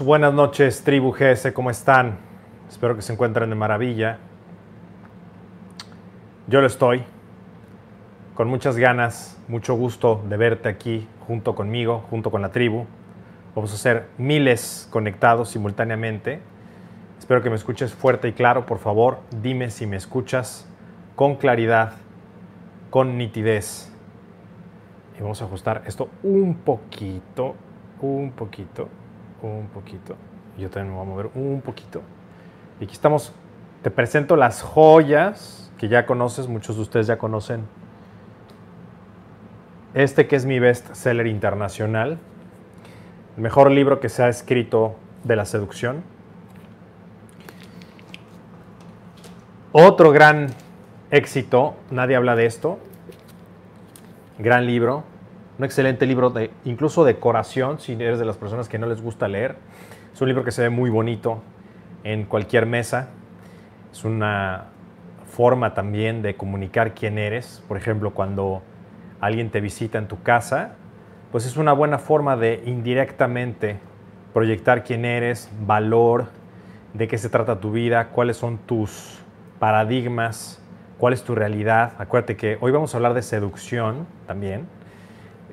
buenas noches, tribu GS, ¿cómo están? Espero que se encuentren de maravilla. Yo lo estoy, con muchas ganas, mucho gusto de verte aquí junto conmigo, junto con la tribu. Vamos a ser miles conectados simultáneamente. Espero que me escuches fuerte y claro, por favor, dime si me escuchas con claridad, con nitidez. Y vamos a ajustar esto un poquito, un poquito, un poquito. Yo también me voy a mover un poquito. Y aquí estamos. Te presento las joyas que ya conoces, muchos de ustedes ya conocen. Este que es mi best seller internacional, el mejor libro que se ha escrito de la seducción. Otro gran éxito, nadie habla de esto. Gran libro, un excelente libro, de, incluso decoración, si eres de las personas que no les gusta leer. Es un libro que se ve muy bonito en cualquier mesa. Es una forma también de comunicar quién eres. Por ejemplo, cuando alguien te visita en tu casa, pues es una buena forma de indirectamente proyectar quién eres, valor, de qué se trata tu vida, cuáles son tus paradigmas, cuál es tu realidad. Acuérdate que hoy vamos a hablar de seducción también.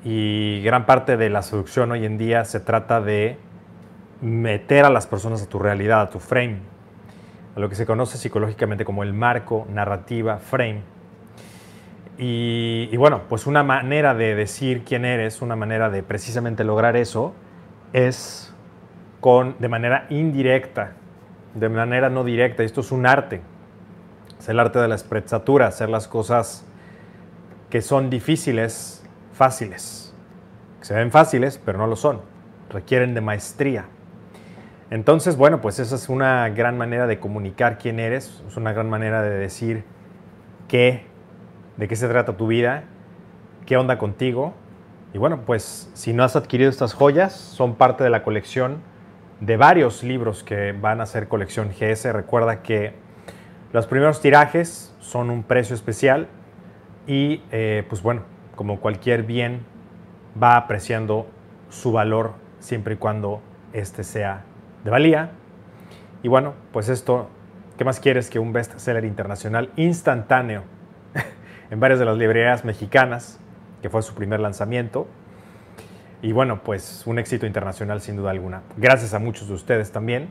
Y gran parte de la seducción hoy en día se trata de meter a las personas a tu realidad, a tu frame, a lo que se conoce psicológicamente como el marco, narrativa, frame. Y, bueno, pues una manera de decir quién eres, una manera de precisamente lograr eso, es con, de manera indirecta, de manera no directa. Esto es un arte. Es el arte de la esprezatura, hacer las cosas que son difíciles, fáciles. Se ven fáciles, pero no lo son. Requieren de maestría. Entonces, bueno, pues esa es una gran manera de comunicar quién eres, es una gran manera de decir qué, de qué se trata tu vida, qué onda contigo. Y bueno, pues si no has adquirido estas joyas, son parte de la colección de varios libros que van a ser colección GS. Recuerda que los primeros tirajes son un precio especial y eh, pues bueno, como cualquier bien, va apreciando su valor siempre y cuando este sea de valía. Y bueno, pues esto, ¿qué más quieres que un bestseller internacional instantáneo en varias de las librerías mexicanas, que fue su primer lanzamiento? Y bueno, pues un éxito internacional sin duda alguna. Gracias a muchos de ustedes también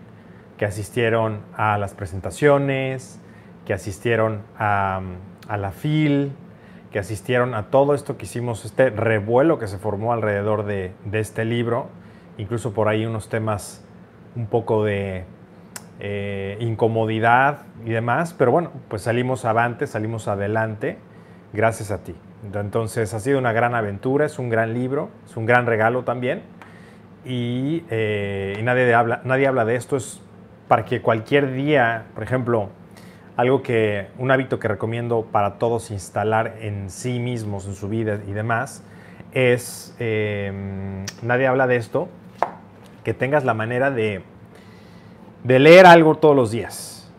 que asistieron a las presentaciones, que asistieron a, a la FIL, que asistieron a todo esto que hicimos, este revuelo que se formó alrededor de, de este libro, incluso por ahí unos temas un poco de eh, incomodidad y demás, pero bueno, pues salimos avante, salimos adelante gracias a ti. Entonces ha sido una gran aventura, es un gran libro, es un gran regalo también y, eh, nadie, habla, nadie habla de esto, es para que cualquier día, por ejemplo, algo que, un hábito que recomiendo para todos instalar en sí mismos, en su vida y demás, es, eh, nadie habla de esto, que tengas la manera de, de leer algo todos los días.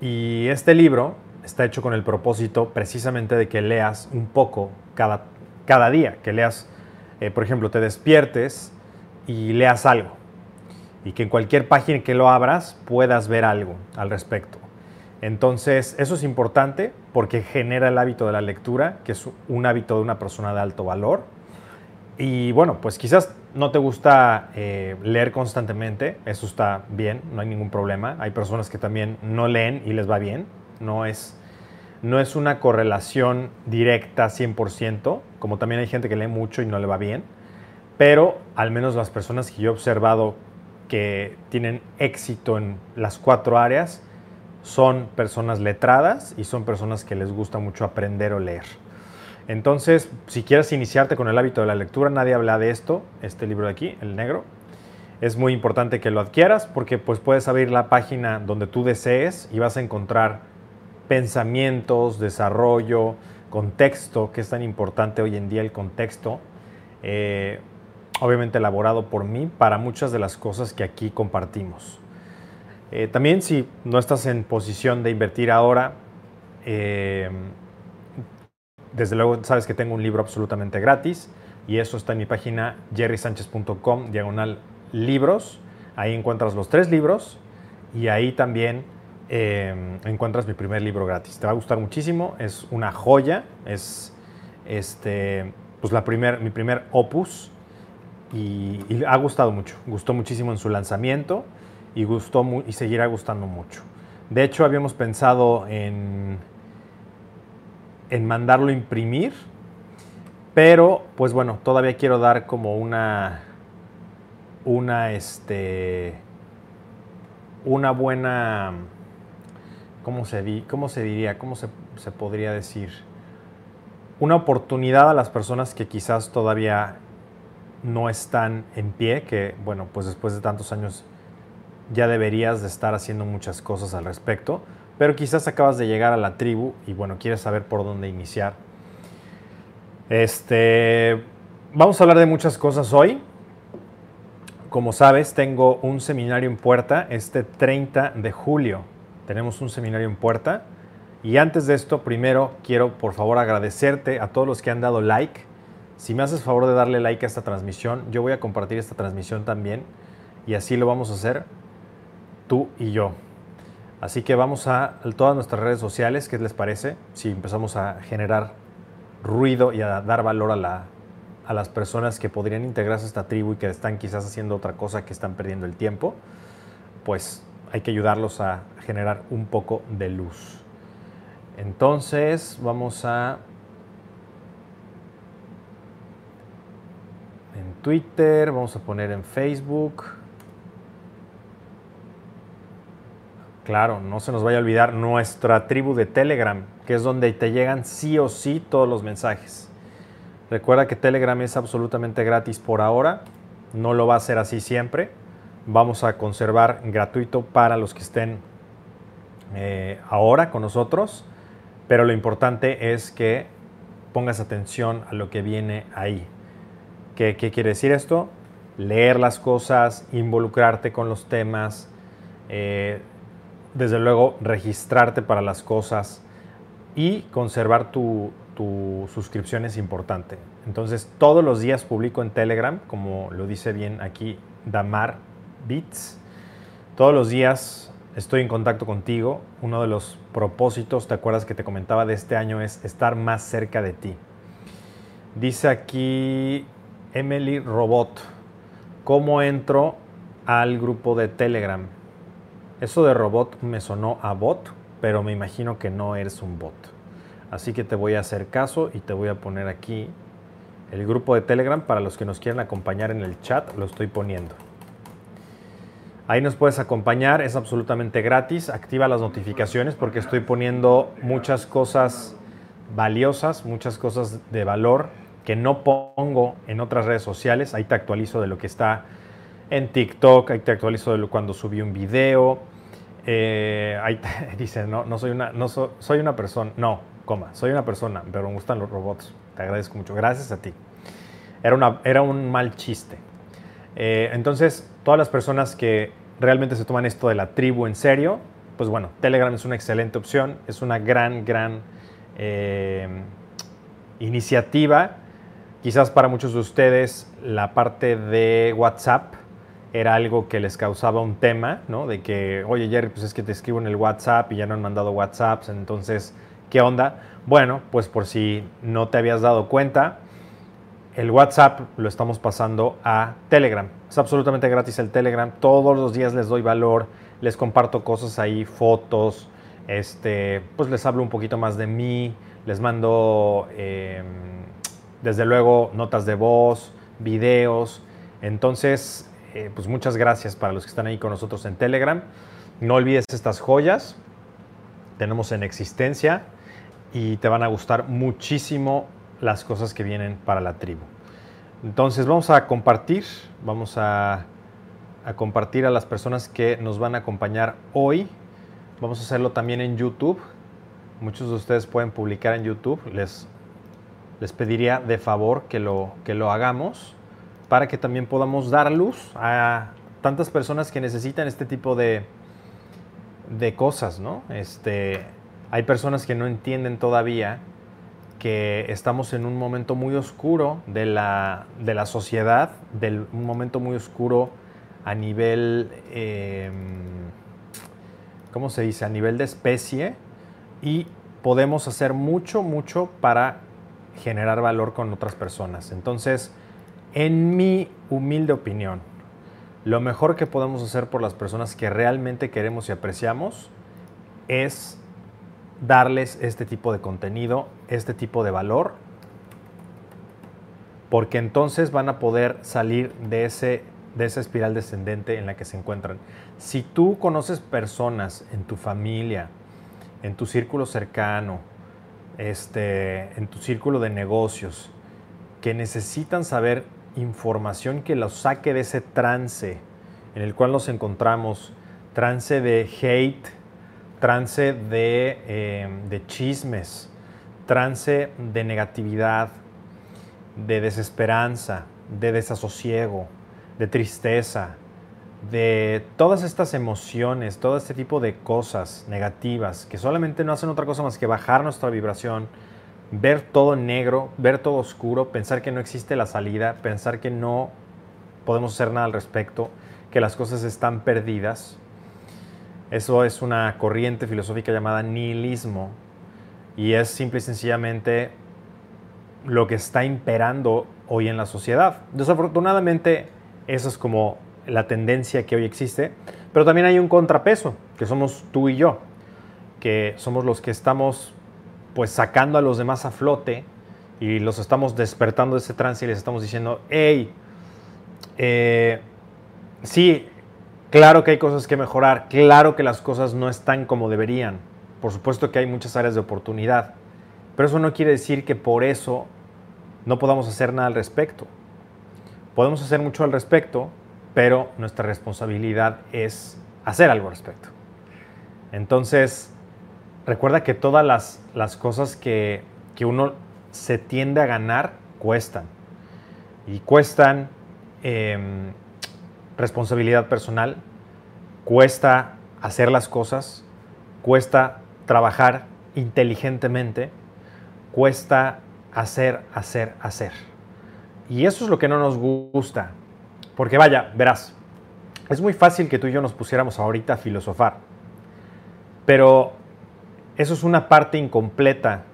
Y este libro está hecho con el propósito precisamente de que leas un poco cada, cada día, que leas, eh, por ejemplo, te despiertes y leas algo. Y que en cualquier página que lo abras puedas ver algo al respecto. Entonces, eso es importante porque genera el hábito de la lectura, que es un hábito de una persona de alto valor. Y bueno, pues quizás no te gusta eh, leer constantemente, eso está bien, no hay ningún problema. Hay personas que también no leen y les va bien. No es, no es una correlación directa 100%, como también hay gente que lee mucho y no le va bien. Pero al menos las personas que yo he observado que tienen éxito en las cuatro áreas son personas letradas y son personas que les gusta mucho aprender o leer. Entonces, si quieres iniciarte con el hábito de la lectura, nadie habla de esto, este libro de aquí, el negro. Es muy importante que lo adquieras porque pues puedes abrir la página donde tú desees y vas a encontrar pensamientos, desarrollo, contexto, que es tan importante hoy en día el contexto, eh, obviamente elaborado por mí para muchas de las cosas que aquí compartimos. Eh, también si no estás en posición de invertir ahora, eh, desde luego sabes que tengo un libro absolutamente gratis y eso está en mi página jerrysanchez.com, diagonal libros. Ahí encuentras los tres libros y ahí también em, encuentras mi primer libro gratis. Te va a gustar muchísimo, es una joya, es este, pues la primer, mi primer opus y, y ha gustado mucho. Gustó muchísimo en su lanzamiento y, gustó y seguirá gustando mucho. De hecho, habíamos pensado en, en mandarlo a imprimir, pero pues bueno, todavía quiero dar como una, una, este, una buena, ¿cómo se, di, cómo se diría? ¿Cómo se, se podría decir? Una oportunidad a las personas que quizás todavía no están en pie, que bueno, pues después de tantos años ya deberías de estar haciendo muchas cosas al respecto, pero quizás acabas de llegar a la tribu y bueno, quieres saber por dónde iniciar. Este, vamos a hablar de muchas cosas hoy. Como sabes, tengo un seminario en puerta este 30 de julio. Tenemos un seminario en puerta. Y antes de esto, primero quiero por favor agradecerte a todos los que han dado like. Si me haces favor de darle like a esta transmisión, yo voy a compartir esta transmisión también. Y así lo vamos a hacer tú y yo. Así que vamos a todas nuestras redes sociales, ¿qué les parece? Si empezamos a generar ruido y a dar valor a, la, a las personas que podrían integrarse a esta tribu y que están quizás haciendo otra cosa que están perdiendo el tiempo, pues hay que ayudarlos a generar un poco de luz. Entonces vamos a... En Twitter, vamos a poner en Facebook. Claro, no se nos vaya a olvidar nuestra tribu de Telegram, que es donde te llegan sí o sí todos los mensajes. Recuerda que Telegram es absolutamente gratis por ahora, no lo va a ser así siempre. Vamos a conservar gratuito para los que estén eh, ahora con nosotros, pero lo importante es que pongas atención a lo que viene ahí. ¿Qué, quiere decir esto? Leer las cosas, involucrarte con los temas. Eh, desde luego, registrarte para las cosas y conservar tu, suscripción es importante. Entonces, todos los días publico en Telegram, como lo dice bien aquí Damar Beats. Todos los días estoy en contacto contigo. Uno de los propósitos, ¿te acuerdas que te comentaba de este año? Es estar más cerca de ti. Dice aquí Emily Robot, ¿cómo entro al grupo de Telegram? Eso de robot me sonó a bot, pero me imagino que no eres un bot. Así que te voy a hacer caso y te voy a poner aquí el grupo de Telegram para los que nos quieran acompañar en el chat, lo estoy poniendo. Ahí nos puedes acompañar, es absolutamente gratis. Activa las notificaciones porque estoy poniendo muchas cosas valiosas, muchas cosas de valor que no pongo en otras redes sociales. Ahí te actualizo de lo que está en TikTok, ahí te actualizo de cuando subí un video. Eh, ahí te, dice, no, no soy una, no soy una persona, no, coma, soy una persona, pero me gustan los robots. Te agradezco mucho, gracias a ti. Era, una, era un mal chiste. Eh, entonces, todas las personas que realmente se toman esto de la tribu en serio, pues bueno, Telegram es una excelente opción, es una gran, gran eh, iniciativa. Quizás para muchos de ustedes la parte de WhatsApp era algo que les causaba un tema, ¿no? De que, oye Jerry, pues es que te escribo en el WhatsApp y ya no han mandado WhatsApps, entonces, ¿qué onda? Bueno, pues por si no te habías dado cuenta, el WhatsApp lo estamos pasando a Telegram. Es absolutamente gratis el Telegram. Todos los días les doy valor, les comparto cosas ahí, fotos, este, pues les hablo un poquito más de mí, les mando, em, desde luego, notas de voz, videos. Entonces, eh, pues muchas gracias para los que están ahí con nosotros en Telegram. No olvides estas joyas, tenemos en existencia y te van a gustar muchísimo las cosas que vienen para la tribu. Entonces vamos a compartir, vamos a, a compartir a las personas que nos van a acompañar hoy. Vamos a hacerlo también en YouTube. Muchos de ustedes pueden publicar en YouTube. Les, les pediría de favor que lo, que lo hagamos para que también podamos dar luz a tantas personas que necesitan este tipo de, de cosas, ¿no? Este, hay personas que no entienden todavía que estamos en un momento muy oscuro de la, de la sociedad, del, un momento muy oscuro a nivel, em, ¿cómo se dice? A nivel de especie y podemos hacer mucho, mucho para generar valor con otras personas. Entonces, en mi humilde opinión, lo mejor que podemos hacer por las personas que realmente queremos y apreciamos es darles este tipo de contenido, este tipo de valor, porque entonces van a poder salir de, ese, de esa espiral descendente en la que se encuentran. Si tú conoces personas en tu familia, en tu círculo cercano, este, en tu círculo de negocios, que necesitan saber información que los saque de ese trance en el cual nos encontramos, trance de hate, trance de, eh, de chismes, trance de negatividad, de desesperanza, de desasosiego, de tristeza, de todas estas emociones, todo este tipo de cosas negativas que solamente no hacen otra cosa más que bajar nuestra vibración, ver todo negro, ver todo oscuro, pensar que no existe la salida, pensar que no podemos hacer nada al respecto, que las cosas están perdidas. Eso es una corriente filosófica llamada nihilismo y es simple y sencillamente lo que está imperando hoy en la sociedad. Desafortunadamente, eso es como la tendencia que hoy existe, pero también hay un contrapeso, que somos tú y yo, que somos los que estamos pues sacando a los demás a flote y los estamos despertando de ese trance y les estamos diciendo, hey, eh, sí, claro que hay cosas que mejorar, claro que las cosas no están como deberían, por supuesto que hay muchas áreas de oportunidad, pero eso no quiere decir que por eso no podamos hacer nada al respecto. Podemos hacer mucho al respecto, pero nuestra responsabilidad es hacer algo al respecto. Entonces, recuerda que todas las, cosas que, uno se tiende a ganar cuestan. Y cuestan em, responsabilidad personal, cuesta hacer las cosas, cuesta trabajar inteligentemente, cuesta hacer, hacer, hacer. Y eso es lo que no nos gusta. Porque vaya, verás, es muy fácil que tú y yo nos pusiéramos ahorita a filosofar, pero eso es una parte incompleta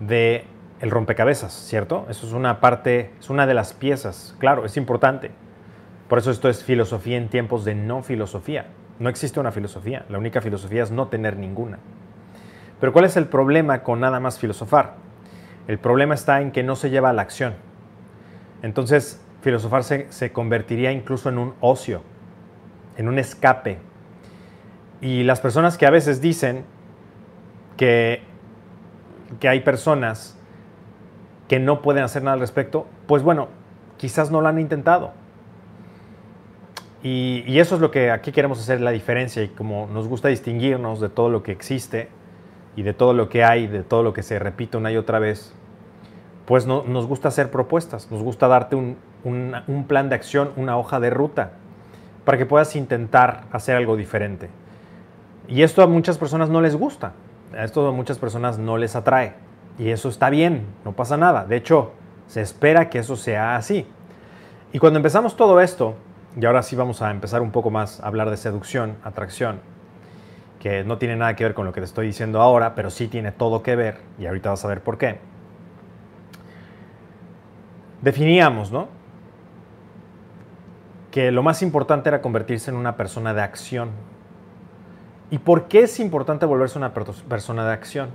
de el rompecabezas, ¿cierto? Eso es una parte, es una de las piezas, claro, es importante. Por eso esto es filosofía en tiempos de no filosofía. No existe una filosofía, la única filosofía es no tener ninguna. Pero ¿cuál es el problema con nada más filosofar? El problema está en que no se lleva a la acción. Entonces, filosofar se, convertiría incluso en un ocio, en un escape. Y las personas que a veces dicen que, hay personas que no pueden hacer nada al respecto, pues bueno, quizás no lo han intentado. Y, eso es lo que aquí queremos hacer la diferencia y como nos gusta distinguirnos de todo lo que existe y de todo lo que hay, de todo lo que se repite una y otra vez, pues no, nos gusta hacer propuestas, nos gusta darte un, plan de acción, una hoja de ruta, para que puedas intentar hacer algo diferente. Y esto a muchas personas no les gusta, a esto muchas personas no les atrae. Y eso está bien, no pasa nada. De hecho, se espera que eso sea así. Y cuando empezamos todo esto, y ahora sí vamos a empezar un poco más a hablar de seducción, atracción, que no tiene nada que ver con lo que te estoy diciendo ahora, pero sí tiene todo que ver, y ahorita vas a ver por qué. Definíamos, ¿no? que lo más importante era convertirse en una persona de acción. ¿Y por qué es importante volverse una persona de acción?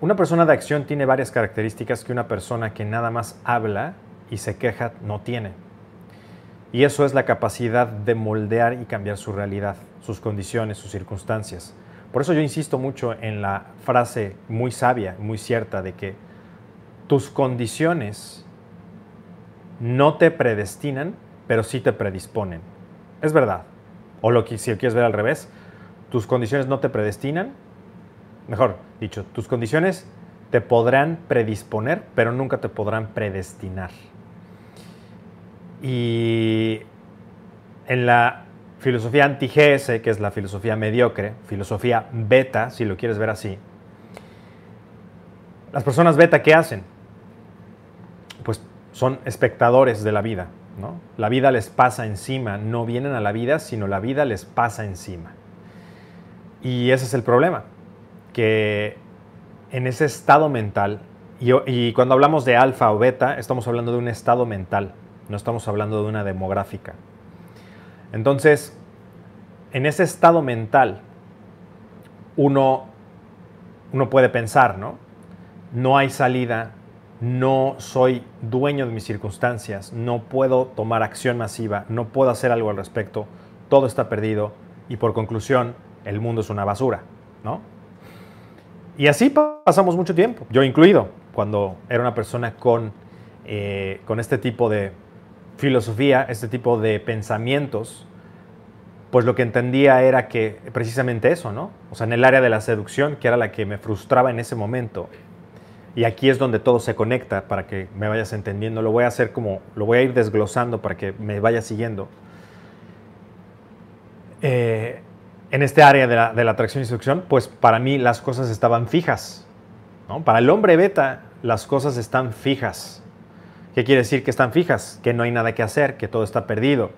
Una persona de acción tiene varias características que una persona que nada más habla y se queja no tiene. Y eso es la capacidad de moldear y cambiar su realidad, sus condiciones, sus circunstancias. Por eso yo insisto mucho en la frase muy sabia, muy cierta, de que tus condiciones no te predestinan, pero sí te predisponen. Es verdad. O lo que si quieres ver al revés, tus condiciones no te predestinan. Mejor dicho, tus condiciones te podrán predisponer, pero nunca te podrán predestinar. Y en la filosofía anti-GS, que es la filosofía mediocre, filosofía beta, si lo quieres ver así, las personas beta, ¿qué hacen? Pues son espectadores de la vida ¿no? La vida les pasa encima, no vienen a la vida, sino la vida les pasa encima. Y ese es el problema, que en ese estado mental, y, cuando hablamos de alfa o beta, estamos hablando de un estado mental, no estamos hablando de una demográfica. Entonces, en ese estado mental, uno, uno puede pensar, ¿no? No hay salida, no soy dueño de mis circunstancias, no puedo tomar acción masiva, no puedo hacer algo al respecto, todo está perdido y por conclusión, el mundo es una basura, ¿no? Y así pasamos mucho tiempo, yo incluido, cuando era una persona con, eh, con este tipo de filosofía, este tipo de pensamientos, pues lo que entendía era que precisamente eso, ¿no? O sea, en el área de la seducción, que era la que me frustraba en ese momento, y aquí es donde todo se conecta para que me vayas entendiendo. Lo voy a hacer como, lo voy a ir desglosando para que me vaya siguiendo. Eh, en este área de la, atracción y seducción, pues para mí las cosas estaban fijas. Para el hombre beta, las cosas están fijas. ¿Qué quiere decir que están fijas? Que no hay nada que hacer, que todo está perdido,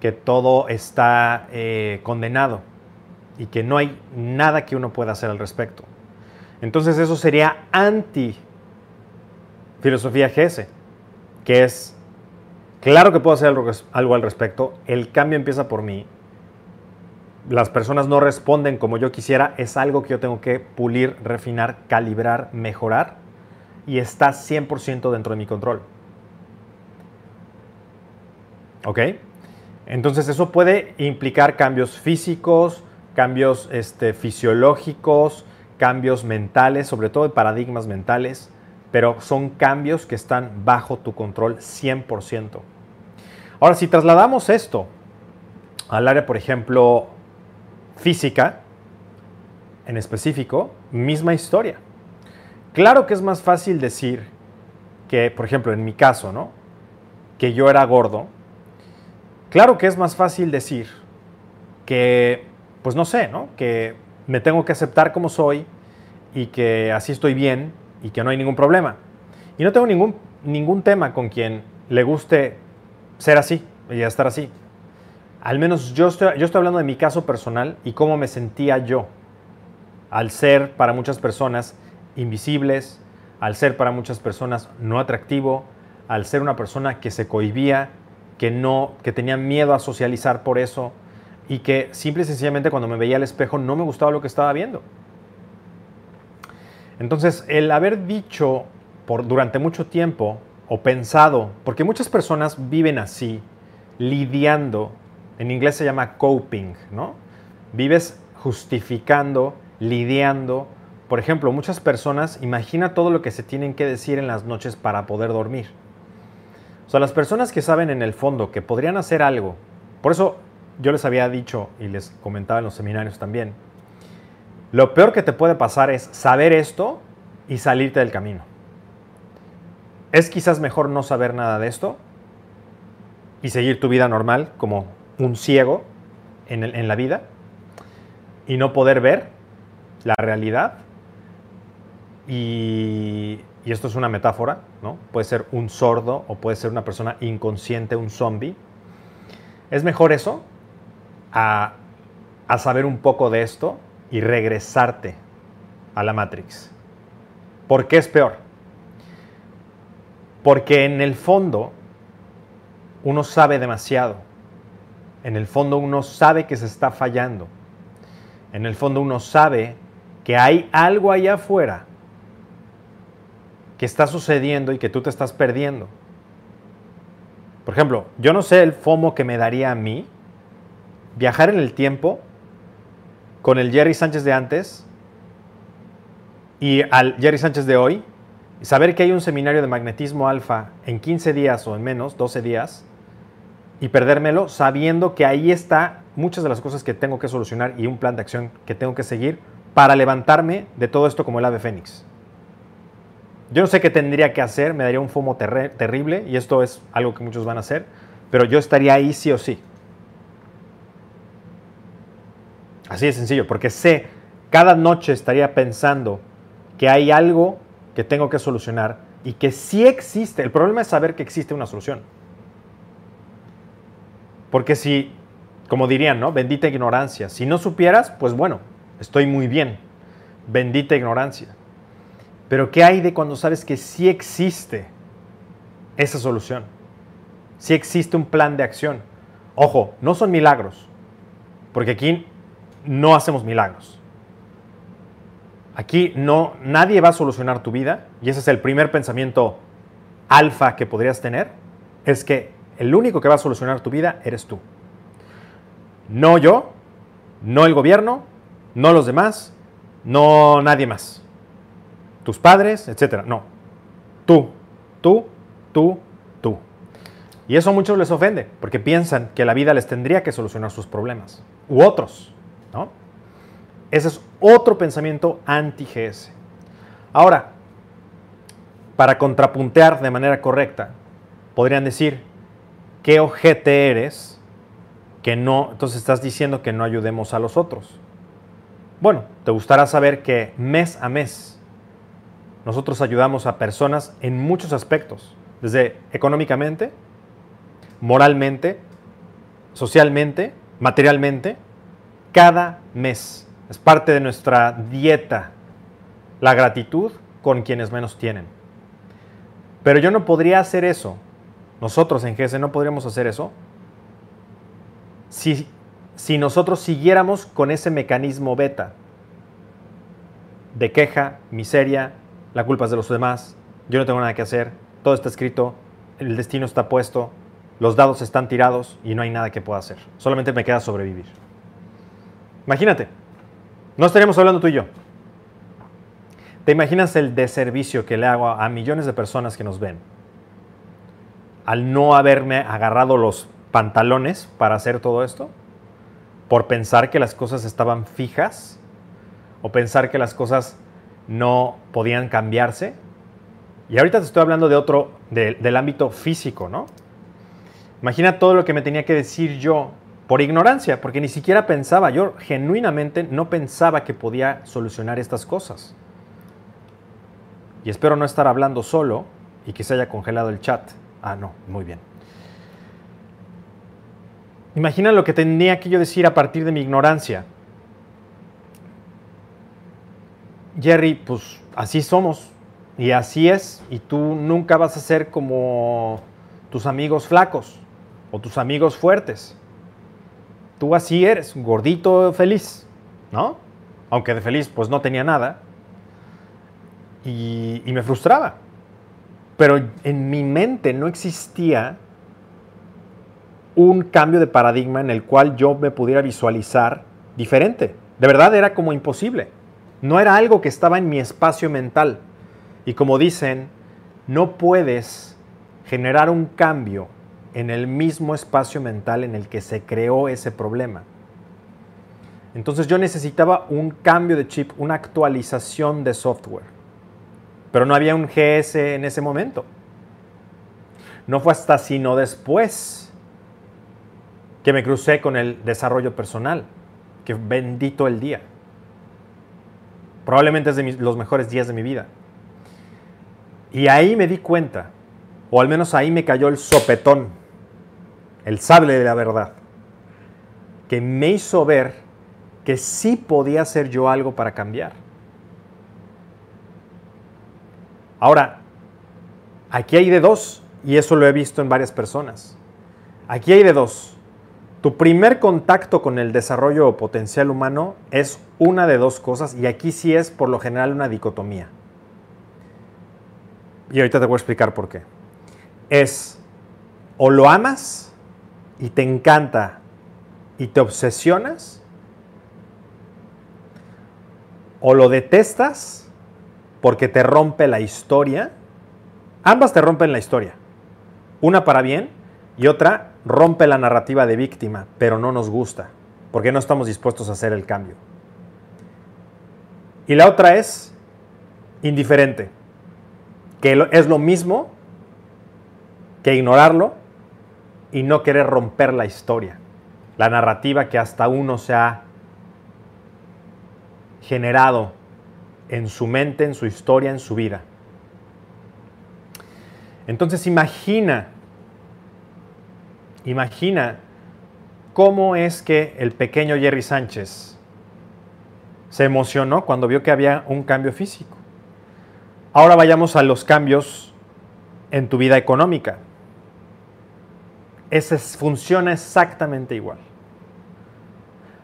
que todo está eh, condenado y que no hay nada que uno pueda hacer al respecto. Entonces eso sería anti filosofía GS, que es, claro que puedo hacer algo, al respecto, el cambio empieza por mí, las personas no responden como yo quisiera, es algo que yo tengo que pulir, refinar, calibrar, mejorar y está 100% dentro de mi control. ¿Ok? Entonces eso puede implicar cambios físicos, cambios este, fisiológicos, cambios mentales, sobre todo de paradigmas mentales, pero son cambios que están bajo tu control 100%. Ahora, si trasladamos esto al área, por ejemplo, física, en específico, misma historia. Claro que es más fácil decir que, por ejemplo, en mi caso, ¿no? Que yo era gordo. Claro que es más fácil decir que, pues no sé, ¿no? Que me tengo que aceptar como soy y que así estoy bien y que no hay ningún problema. Y no tengo ningún, ningún tema con quien le guste ser así y estar así. Al menos yo estoy, yo estoy hablando de mi caso personal y cómo me sentía yo al ser para muchas personas invisibles, al ser para muchas personas no atractivo, al ser una persona que se cohibía, que no, que tenía miedo a socializar por eso, y que simple y sencillamente cuando me veía al espejo no me gustaba lo que estaba viendo. Entonces, el haber dicho por, durante mucho tiempo o pensado, porque muchas personas viven así, lidiando, en inglés se llama coping, ¿no? Vives justificando, lidiando. Por ejemplo, muchas personas, imagina todo lo que se tienen que decir en las noches para poder dormir. O sea, las personas que saben en el fondo que podrían hacer algo, por eso yo les había dicho y les comentaba en los seminarios también, lo peor que te puede pasar es saber esto y salirte del camino. Es quizás mejor no saber nada de esto y seguir tu vida normal como un ciego en, la vida y no poder ver la realidad. Y, esto es una metáfora, ¿no? Puede ser un sordo o puede ser una persona inconsciente, un zombie. Es mejor eso a, saber un poco de esto y regresarte a la Matrix. ¿Por qué es peor? Porque en el fondo uno sabe demasiado. En el fondo uno sabe que se está fallando. En el fondo uno sabe que hay algo allá afuera que está sucediendo y que tú te estás perdiendo. Por ejemplo, yo no sé el FOMO que me daría a mí viajar en el tiempo con el Jerry Sánchez de antes y al Jerry Sánchez de hoy, saber que hay un seminario de magnetismo alfa en 15 días o en menos, 12 días, y perdérmelo sabiendo que ahí está muchas de las cosas que tengo que solucionar y un plan de acción que tengo que seguir para levantarme de todo esto como el ave fénix. Yo no sé qué tendría que hacer, me daría un fomo terrible y esto es algo que muchos van a hacer, pero yo estaría ahí sí o sí. Así de sencillo, porque sé, cada noche estaría pensando que hay algo que tengo que solucionar y que sí existe. El problema es saber que existe una solución. Porque si, como dirían, ¿no? Bendita ignorancia. Si no supieras, pues bueno, estoy muy bien. Bendita ignorancia. Pero ¿qué hay de cuando sabes que sí existe esa solución? Sí existe un plan de acción. Ojo, no son milagros, porque aquí no hacemos milagros. Aquí no, nadie va a solucionar tu vida, y ese es el primer pensamiento alfa que podrías tener, es que el único que va a solucionar tu vida eres tú. No yo, no el gobierno, no los demás, no nadie más. Tus padres, etcétera. No. Tú, tú, tú, tú. Y eso a muchos les ofende, porque piensan que la vida les tendría que solucionar sus problemas, u otros, ¿no? Ese es otro pensamiento anti-GS. Ahora, para contrapuntear de manera correcta, podrían decir, ¿qué ojete eres que no, entonces estás diciendo que no ayudemos a los otros? Bueno, te gustará saber que mes a mes nosotros ayudamos a personas en muchos aspectos, desde económicamente, moralmente, socialmente, materialmente, cada mes. Es parte de nuestra dieta la gratitud con quienes menos tienen. Pero yo no podría hacer eso, nosotros en GESE no podríamos hacer eso, si, si nosotros siguiéramos con ese mecanismo beta de queja, miseria, la culpa es de los demás, yo no tengo nada que hacer, todo está escrito, el destino está puesto, los dados están tirados y no hay nada que pueda hacer. Solamente me queda sobrevivir. Imagínate, no estaríamos hablando tú y yo. ¿Te imaginas el deservicio que le hago a millones de personas que nos ven? Al no haberme agarrado los pantalones para hacer todo esto, por pensar que las cosas estaban fijas o pensar que las cosas no podían cambiarse. Y ahorita te estoy hablando de otro, del ámbito físico, ¿no? Imagina todo lo que me tenía que decir yo por ignorancia, porque ni siquiera pensaba, yo genuinamente no pensaba que podía solucionar estas cosas. Y espero no estar hablando solo y que se haya congelado el chat. Ah, no, muy bien. Imagina lo que tenía que yo decir a partir de mi ignorancia. Jerry, pues así somos y así es, y tú nunca vas a ser como tus amigos flacos o tus amigos fuertes. Tú así eres, gordito feliz, ¿no? Aunque de feliz pues no tenía nada. Y, y me frustraba. Pero en mi mente no existía un cambio de paradigma en el cual yo me pudiera visualizar diferente. De verdad era como imposible. No era algo que estaba en mi espacio mental. Y como dicen, no puedes generar un cambio en el mismo espacio mental en el que se creó ese problema. Entonces yo necesitaba un cambio de chip, una actualización de software. Pero no había un GS en ese momento. No fue hasta sino después que me crucé con el desarrollo personal, que bendito el día. Probablemente es de los mejores días de mi vida. Y ahí me di cuenta, o al menos ahí me cayó el sopetón el sable de la verdad, que me hizo ver que sí podía hacer yo algo para cambiar. Ahora, aquí hay de dos, y eso lo he visto en varias personas. Aquí hay de dos. Tu primer contacto con el desarrollo potencial humano es una de dos cosas, y aquí sí es por lo general una dicotomía. Y ahorita te voy a explicar por qué. Es o lo amas y te encanta y te obsesionas, o lo detestas porque te rompe la historia, ambas te rompen la historia, una para bien y otra rompe la narrativa de víctima, pero no nos gusta, porque no estamos dispuestos a hacer el cambio. Y la otra es indiferente, que es lo mismo que ignorarlo y no querer romper la historia, la narrativa que hasta uno se ha generado en su mente, en su historia, en su vida. Entonces imagina, imagina cómo es que el pequeño Jerry Sánchez se emocionó cuando vio que había un cambio físico. Ahora vayamos a los cambios en tu vida económica. Ese funciona exactamente igual.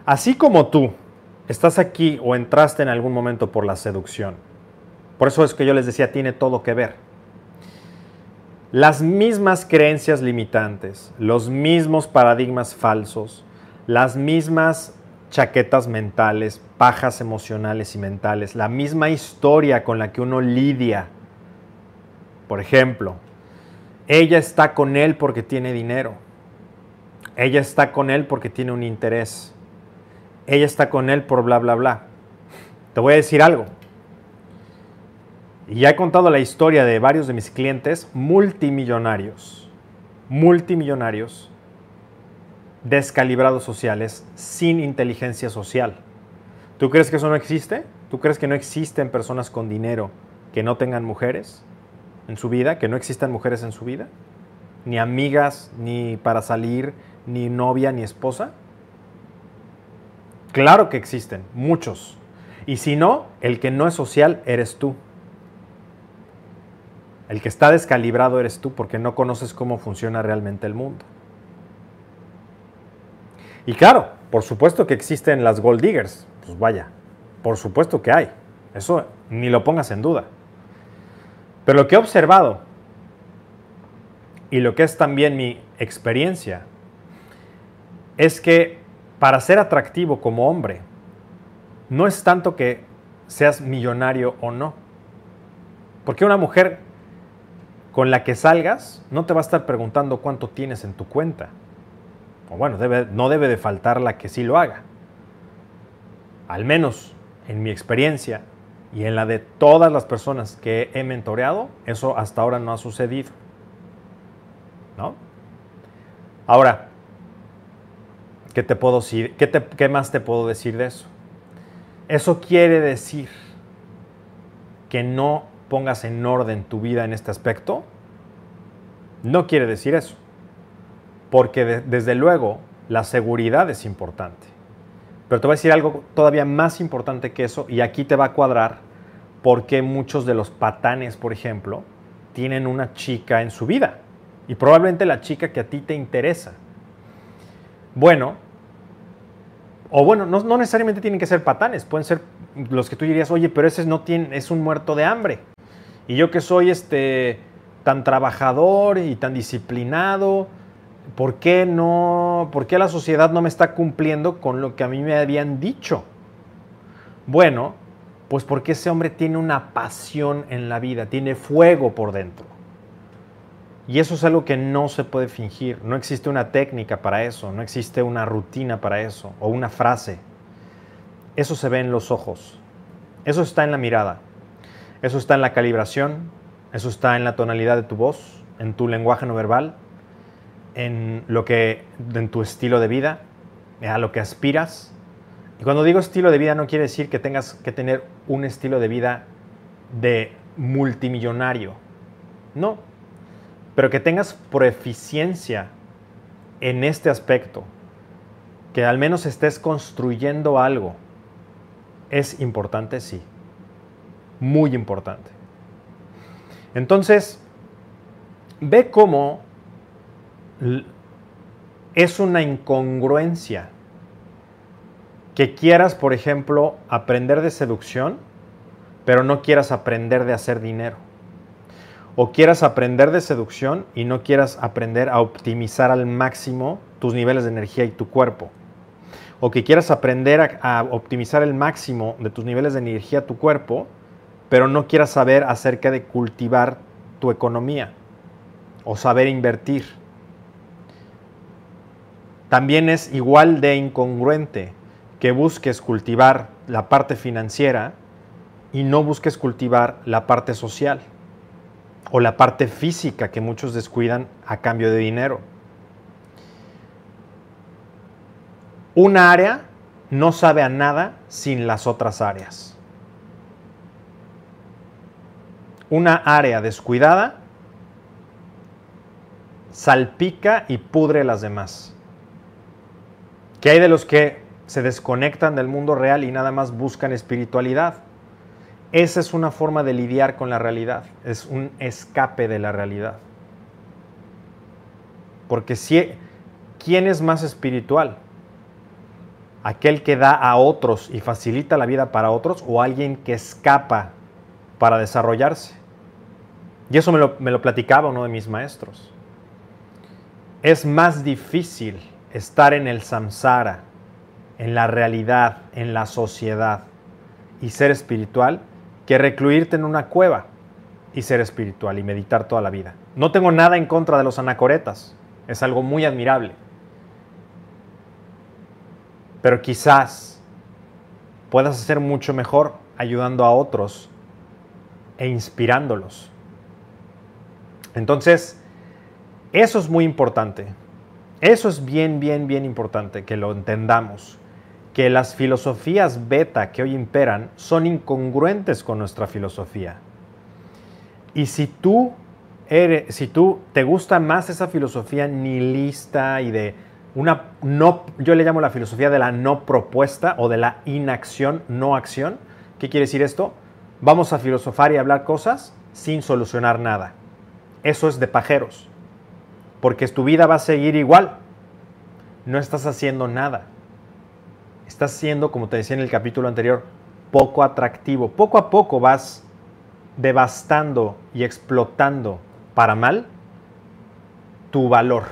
Así como tú estás aquí o entraste en algún momento por la seducción, por eso es que yo les decía, tiene todo que ver. Las mismas creencias limitantes, los mismos paradigmas falsos, las mismas chaquetas mentales, pajas emocionales y mentales, la misma historia con la que uno lidia. Por ejemplo, ella está con él porque tiene dinero. Ella está con él porque tiene un interés. Ella está con él por bla, bla, bla. Te voy a decir algo. Y ya he contado la historia de varios de mis clientes multimillonarios, multimillonarios, descalibrados sociales, sin inteligencia social. ¿Tú crees que eso no existe? ¿Tú crees que no existen personas con dinero que no tengan mujeres en su vida, que no existan mujeres en su vida? Ni amigas, ni para salir, ni novia, ni esposa. Claro que existen, muchos. Y si no, el que no es social eres tú. El que está descalibrado eres tú porque no conoces cómo funciona realmente el mundo. Y claro, por supuesto que existen las gold diggers. Pues vaya, por supuesto que hay. Eso ni lo pongas en duda. Pero lo que he observado y lo que es también mi experiencia es que para ser atractivo como hombre, no es tanto que seas millonario o no. Porque una mujer con la que salgas no te va a estar preguntando cuánto tienes en tu cuenta. O bueno, no debe de faltar la que sí lo haga. Al menos en mi experiencia y en la de todas las personas que he mentoreado, eso hasta ahora no ha sucedido. ¿No? Ahora, ¿qué, te puedo decir? ¿Qué, ¿Qué más te puedo decir de eso? Eso quiere decir que no pongas en orden tu vida en este aspecto, no quiere decir eso. Porque desde luego la seguridad es importante. Pero te voy a decir algo todavía más importante que eso, y aquí te va a cuadrar porque muchos de los patanes, por ejemplo, tienen una chica en su vida. Y probablemente la chica que a ti te interesa. Bueno, o bueno, no, necesariamente tienen que ser patanes, pueden ser los que tú dirías, oye, pero ese no tiene, es un muerto de hambre. Y yo que soy este, tan trabajador y tan disciplinado, ¿por qué no, por qué la sociedad no me está cumpliendo con lo que a mí me habían dicho? Bueno, pues porque ese hombre tiene una pasión en la vida, tiene fuego por dentro. Y eso es algo que no se puede fingir, no existe una técnica para eso, no existe una rutina para eso o una frase. Eso se ve en los ojos, eso está en la mirada. Eso está en la calibración, eso está en la tonalidad de tu voz, en tu lenguaje no verbal, en lo que en tu estilo de vida, a lo que aspiras. Y cuando digo estilo de vida no quiere decir que tengas que tener un estilo de vida de multimillonario. No, pero que tengas proeficiencia en este aspecto, que al menos estés construyendo algo, es importante, sí muy importante. Entonces, ve cómo es una incongruencia que quieras, por ejemplo, aprender de seducción, pero no quieras aprender de hacer dinero. O quieras aprender de seducción y no quieras aprender a optimizar al máximo tus niveles de energía y tu cuerpo. O que quieras aprender a, optimizar el máximo de tus niveles de energía tu cuerpo, pero no quieras saber acerca de cultivar tu economía o saber invertir. También es igual de incongruente que busques cultivar la parte financiera y no busques cultivar la parte social o la parte física que muchos descuidan a cambio de dinero. Un área no sabe a nada sin las otras áreas. una área descuidada salpica y pudre las demás. ¿Qué hay de los que se desconectan del mundo real y nada más buscan espiritualidad? Esa es una forma de lidiar con la realidad, es un escape de la realidad. Porque si, ¿quién es más espiritual? ¿Aquel que da a otros y facilita la vida para otros o alguien que escapa para desarrollarse? Y eso me lo, me lo platicaba uno de mis maestros. Es más difícil estar en el samsara, en la realidad, en la sociedad y ser espiritual que recluirte en una cueva y ser espiritual y meditar toda la vida. No tengo nada en contra de los anacoretas, es algo muy admirable. Pero quizás puedas hacer mucho mejor ayudando a otros e inspirándolos. Entonces, eso es muy importante. Eso es bien, bien, bien importante que lo entendamos que las filosofías beta que hoy imperan son incongruentes con nuestra filosofía. Y si tú eres, si tú te gusta más esa filosofía nihilista y de una no, yo le llamo la filosofía de la no propuesta o de la inacción, no acción. ¿Qué quiere decir esto? Vamos a filosofar y hablar cosas sin solucionar nada. Eso es de pajeros. Porque tu vida va a seguir igual. No estás haciendo nada estás siendo, como te decía en el capítulo anterior, poco atractivo. Poco a poco vas devastando y explotando para mal tu valor.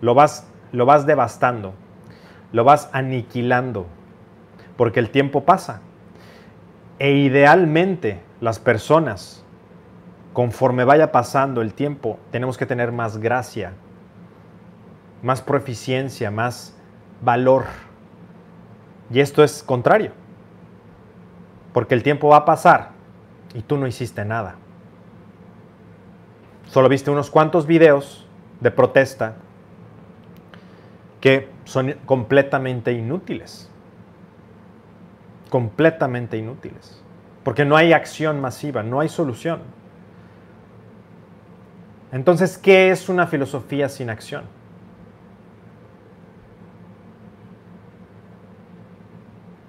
Lo vas, lo vas devastando, lo vas aniquilando, porque el tiempo pasa. E idealmente las personas, conforme vaya pasando el tiempo, tenemos que tener más gracia, más proficiencia, más valor y esto es contrario, porque el tiempo va a pasar y tú no hiciste nada. Solo viste unos cuantos videos de protesta que son completamente inútiles. Completamente inútiles. Porque no hay acción masiva, no hay solución. Entonces, ¿qué es una filosofía sin acción?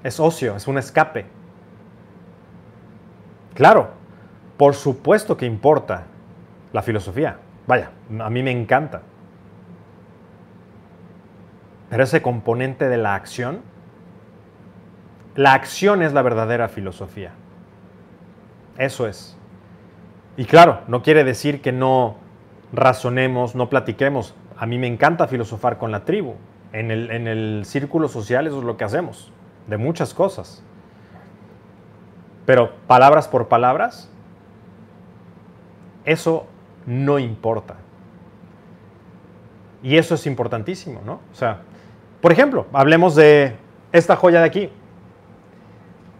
Es ocio, es un escape. Claro, por supuesto que importa la filosofía. Vaya, a mí me encanta. Pero ese componente de la acción, la acción es la verdadera filosofía. Eso es. Y claro, no quiere decir que no razonemos, no platiquemos. A mí me encanta filosofar con la tribu. En el, en el círculo social eso es lo que hacemos de muchas cosas. Pero palabras por palabras, eso no importa. Y eso es importantísimo, ¿no? O sea, por ejemplo, hablemos de esta joya de aquí.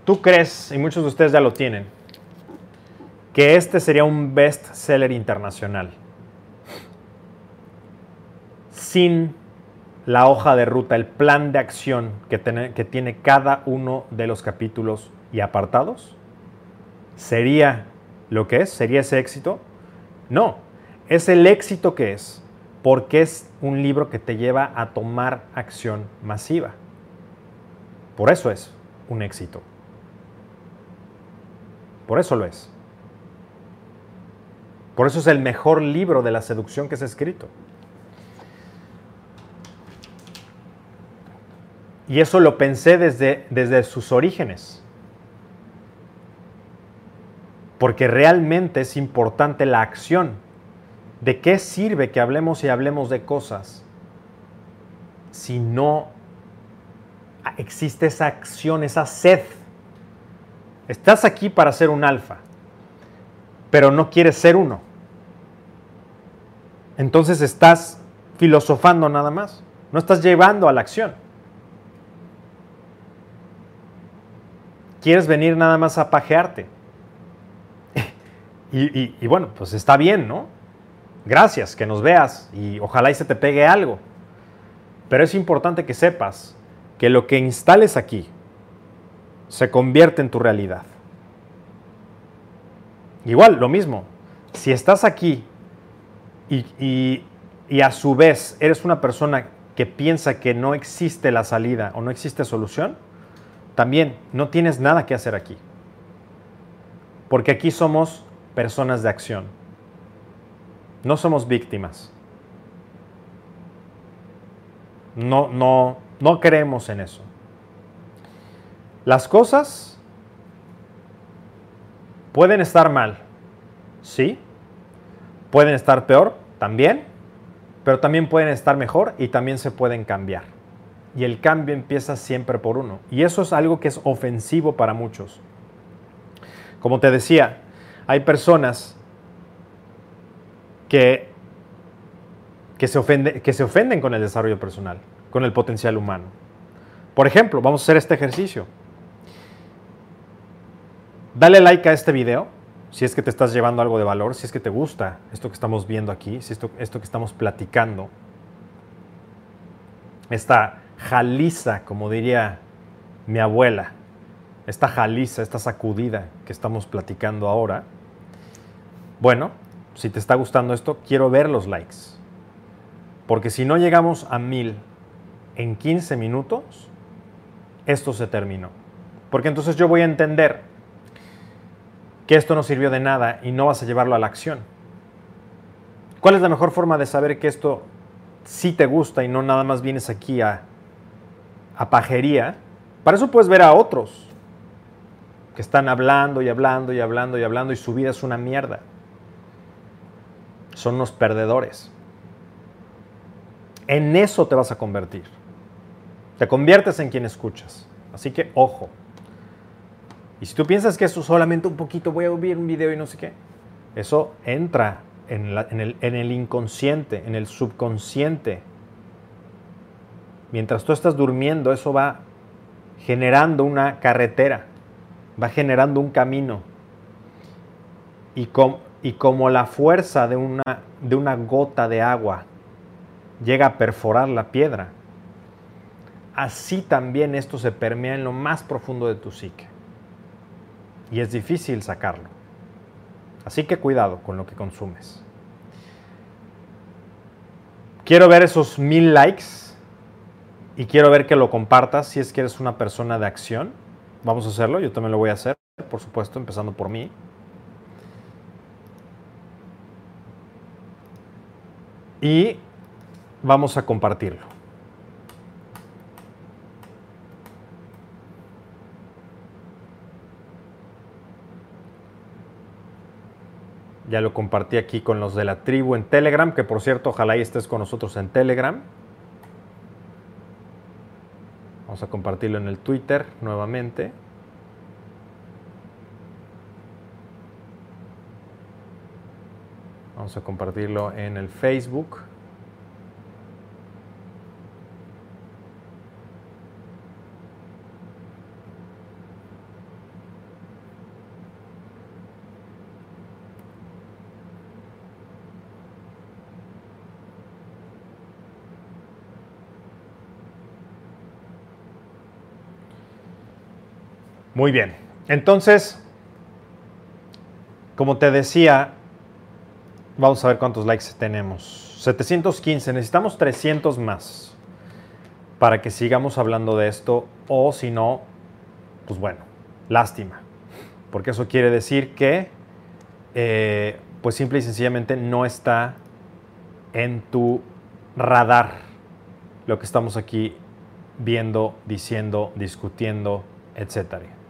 Tú crees, y muchos de ustedes ya lo tienen, que este sería un best seller internacional. Sin la hoja de ruta, el plan de acción que tiene, que tiene cada uno de los capítulos y apartados? ¿Sería lo que es? ¿Sería ese éxito? No, es el éxito que es, porque es un libro que te lleva a tomar acción masiva. Por eso es un éxito. Por eso lo es. Por eso es el mejor libro de la seducción que se ha escrito. Y eso lo pensé desde, desde sus orígenes. Porque realmente es importante la acción. ¿De qué sirve que hablemos y hablemos de cosas si no existe esa acción, esa sed? Estás aquí para ser un alfa, pero no quieres ser uno. Entonces estás filosofando nada más, no estás llevando a la acción. Quieres venir nada más a pajearte. y, bueno, pues está bien, ¿no? Gracias, que nos veas y ojalá y se te pegue algo. Pero es importante que sepas que lo que instales aquí se convierte en tu realidad. Igual, lo mismo. Si estás aquí y, y, a su vez eres una persona que piensa que no existe la salida o no existe solución, también no tienes nada que hacer aquí. Porque aquí somos personas de acción. No somos víctimas. No, no, no creemos en eso. Las cosas pueden estar mal, sí. Pueden estar peor, también. Pero también pueden estar mejor y también se pueden cambiar. Y el cambio empieza siempre por uno. Y eso es algo que es ofensivo para muchos. Como te decía, hay personas que, que, se que se ofenden con el desarrollo personal, con el potencial humano. Por ejemplo, vamos a hacer este ejercicio. Dale like a este video si es que te estás llevando algo de valor, si es que te gusta esto que estamos viendo aquí, si esto, esto que estamos platicando. Esta jaliza, como diría mi abuela, esta jaliza, esta sacudida que estamos platicando ahora. Bueno, si te está gustando esto, quiero ver los likes. Porque si no llegamos a mil en 15 minutos, esto se terminó. Porque entonces yo voy a entender que esto no sirvió de nada y no vas a llevarlo a la acción. ¿Cuál es la mejor forma de saber que esto sí te gusta y no nada más vienes aquí a, a pajería? Para eso puedes ver a otros que están hablando y hablando y hablando y hablando y su vida es una mierda. Son unos perdedores. En eso te vas a convertir. Te conviertes en quien escuchas. Así que ojo. Y si tú piensas que eso solamente un poquito, voy a ver un video y no sé qué, eso entra en el inconsciente, en el subconsciente. Mientras tú estás durmiendo, eso va generando una carretera va generando un camino. Y, como la fuerza de una, de una gota de agua llega a perforar la piedra, así también esto se permea en lo más profundo de tu psique. Y es difícil sacarlo. Así que cuidado con lo que consumes. Quiero ver esos mil likes y quiero ver que lo compartas si es que eres una persona de acción Vamos a hacerlo, yo también lo voy a hacer, por supuesto, empezando por mí. Y vamos a compartirlo. Ya lo compartí aquí con los de la tribu en Telegram, que por cierto, ojalá y estés con nosotros en Telegram. Vamos a compartirlo en el Twitter nuevamente. Vamos a compartirlo en el Facebook. Muy bien. Entonces, como te decía, vamos a ver cuántos likes tenemos. 715, necesitamos 300 más para que sigamos hablando de esto o si no, pues bueno, lástima. Porque eso quiere decir que, eh, pues simple y sencillamente no está en tu radar lo que estamos aquí viendo, diciendo, discutiendo, etcétera.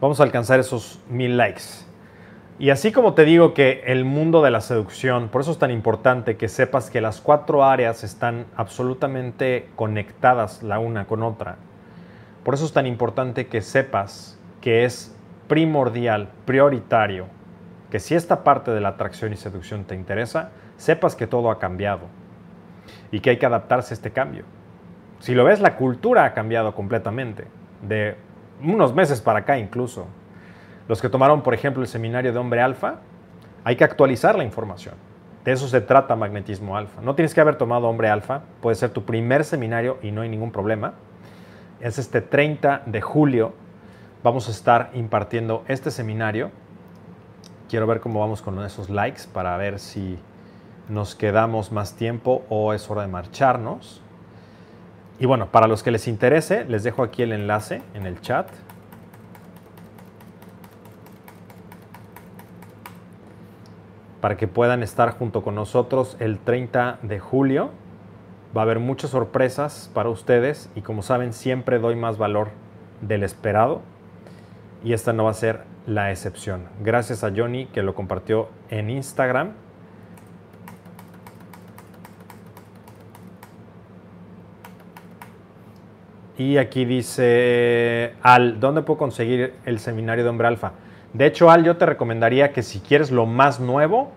Vamos a alcanzar esos mil likes. Y así como te digo que el mundo de la seducción, por eso es tan importante que sepas que las cuatro áreas están absolutamente conectadas la una con otra. Por eso es tan importante que sepas que es primordial, prioritario, que si esta parte de la atracción y seducción te interesa, sepas que todo ha cambiado y que hay que adaptarse a este cambio. Si lo ves, la cultura ha cambiado completamente. De unos meses para acá incluso. Los que tomaron, por ejemplo, el seminario de hombre alfa, hay que actualizar la información. De eso se trata magnetismo alfa. No tienes que haber tomado hombre alfa, puede ser tu primer seminario y no hay ningún problema. Es este 30 de julio, vamos a estar impartiendo este seminario Quiero ver cómo vamos con esos likes para ver si nos quedamos más tiempo o es hora de marcharnos. Y bueno, para los que les interese, les dejo aquí el enlace en el chat. Para que puedan estar junto con nosotros el 30 de julio. Va a haber muchas sorpresas para ustedes y como saben siempre doy más valor del esperado y esta no va a ser la excepción. Gracias a Johnny que lo compartió en Instagram Y aquí dice, Al, ¿dónde puedo conseguir el seminario de Hombre Alfa? De hecho, Al, yo te recomendaría que si quieres lo más nuevo,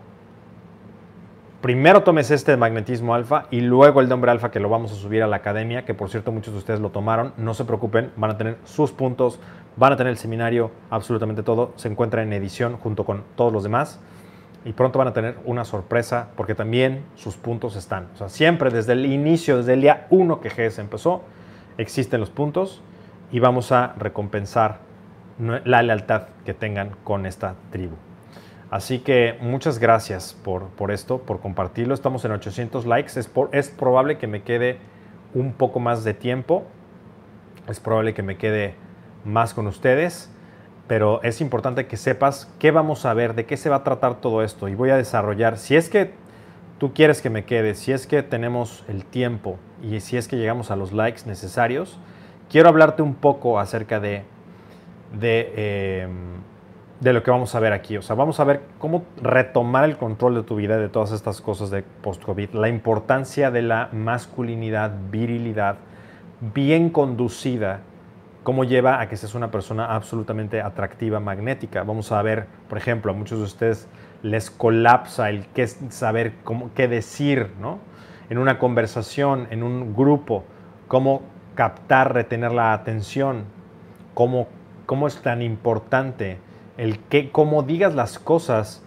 primero tomes este magnetismo alfa y luego el de hombre alfa que lo vamos a subir a la academia, que por cierto muchos de ustedes lo tomaron, no se preocupen, van a tener sus puntos, van a tener el seminario, absolutamente todo, se encuentra en edición junto con todos los demás y pronto van a tener una sorpresa porque también sus puntos están. O sea, siempre desde el inicio, desde el día 1 que GS empezó, existen los puntos y vamos a recompensar la lealtad que tengan con esta tribu. Así que muchas gracias por, por esto, por compartirlo. Estamos en 800 likes. Es, es probable que me quede un poco más de tiempo. Es probable que me quede más con ustedes. Pero es importante que sepas qué vamos a ver, de qué se va a tratar todo esto. Y voy a desarrollar, si es que tú quieres que me quede, si es que tenemos el tiempo y si es que llegamos a los likes necesarios, quiero hablarte un poco acerca de, de, em, de, lo que vamos a ver aquí. O sea, vamos a ver cómo retomar el control de tu vida, de todas estas cosas de post-COVID, la importancia de la masculinidad, virilidad, bien conducida, cómo lleva a que seas una persona absolutamente atractiva, magnética. Vamos a ver, por ejemplo, a muchos de ustedes les colapsa el qué saber cómo, qué decir, ¿no? En una conversación, en un grupo, cómo captar, retener la atención, cómo, cómo es tan importante el que, cómo digas las cosas,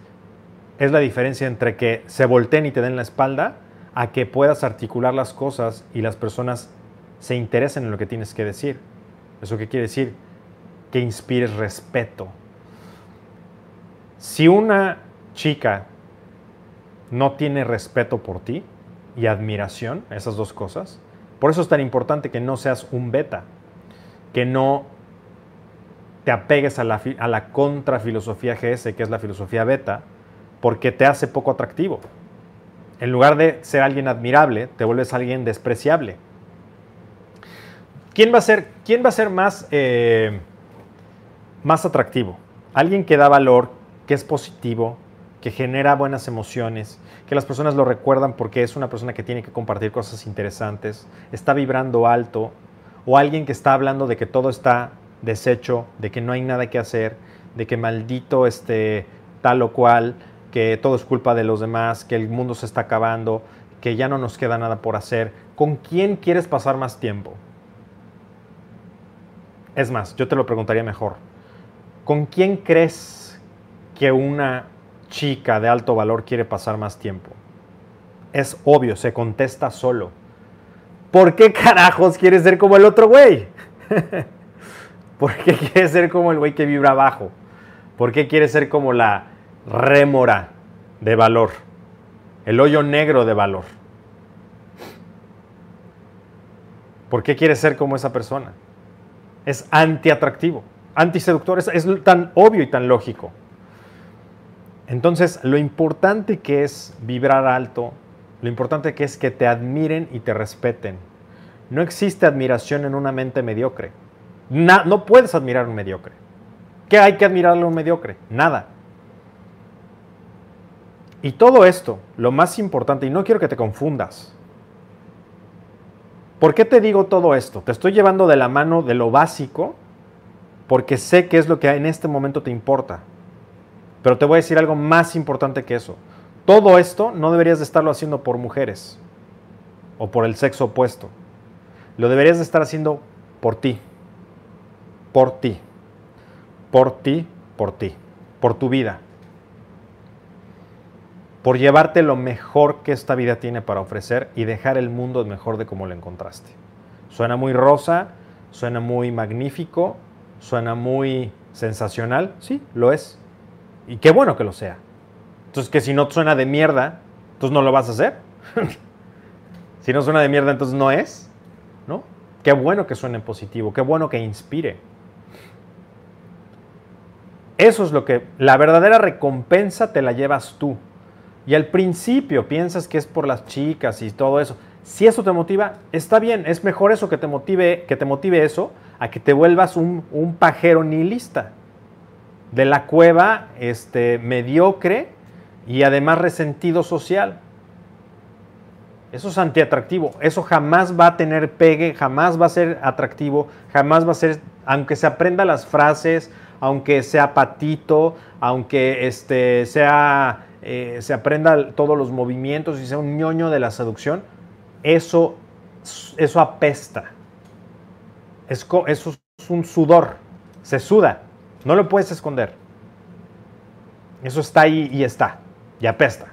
es la diferencia entre que se volteen y te den la espalda a que puedas articular las cosas y las personas se interesen en lo que tienes que decir. ¿Eso qué quiere decir? Que inspires respeto. Si una chica no tiene respeto por ti y admiración, esas dos cosas, por eso es tan importante que no seas un beta, que no te apegues a la, a la contrafilosofía GS, que es la filosofía beta, porque te hace poco atractivo. En lugar de ser alguien admirable, te vuelves alguien despreciable. ¿Quién va a ser, quién va a ser más, eh, más atractivo? Alguien que da valor, que es positivo, que genera buenas emociones, que las personas lo recuerdan porque es una persona que tiene que compartir cosas interesantes, está vibrando alto, o alguien que está hablando de que todo está deshecho, de que no hay nada que hacer, de que maldito este tal o cual, que todo es culpa de los demás, que el mundo se está acabando, que ya no nos queda nada por hacer. ¿Con quién quieres pasar más tiempo? Es más, yo te lo preguntaría mejor. ¿Con quién crees que una chica de alto valor quiere pasar más tiempo? Es obvio, se contesta solo. ¿Por qué carajos quieres ser como el otro güey? ¿Por qué quieres ser como el güey que vibra abajo? ¿Por qué quieres ser como la rémora de valor? El hoyo negro de valor. ¿Por qué quieres ser como esa persona? Es antiatractivo, antiseductor, es, es tan obvio y tan lógico. Entonces, lo importante que es vibrar alto, lo importante que es que te admiren y te respeten. No existe admiración en una mente mediocre. no puedes admirar a un mediocre. ¿Qué hay que admirarle a un mediocre? Nada. Y todo esto, lo más importante, y no quiero que te confundas. ¿Por qué te digo todo esto? Te estoy llevando de la mano de lo básico porque sé que es lo que en este momento te importa. Pero te voy a decir algo más importante que eso. Todo esto no deberías de estarlo haciendo por mujeres o por el sexo opuesto. Lo deberías de estar haciendo por ti. Por ti. Por ti, por ti. Por tu vida. Por llevarte lo mejor que esta vida tiene para ofrecer y dejar el mundo mejor de como lo encontraste. Suena muy rosa, suena muy magnífico, suena muy sensacional. Sí, lo es Y qué bueno que lo sea. Entonces, que si no suena de mierda, entonces no lo vas a hacer. si no suena de mierda, entonces no es. ¿No? Qué bueno que suene positivo, qué bueno que inspire. Eso es lo que la verdadera recompensa te la llevas tú. Y al principio piensas que es por las chicas y todo eso. Si eso te motiva, está bien, es mejor eso que te motive, que te motive eso, a que te vuelvas un, un pajero nihilista. De la cueva este, mediocre y además resentido social. Eso es antiatractivo. Eso jamás va a tener pegue, jamás va a ser atractivo, jamás va a ser, aunque se aprenda las frases, aunque sea patito, aunque este, sea, eh, se aprenda todos los movimientos y sea un ñoño de la seducción, eso, eso apesta. Es, eso es un sudor, se suda, no lo puedes esconder. Eso está ahí y está, y apesta.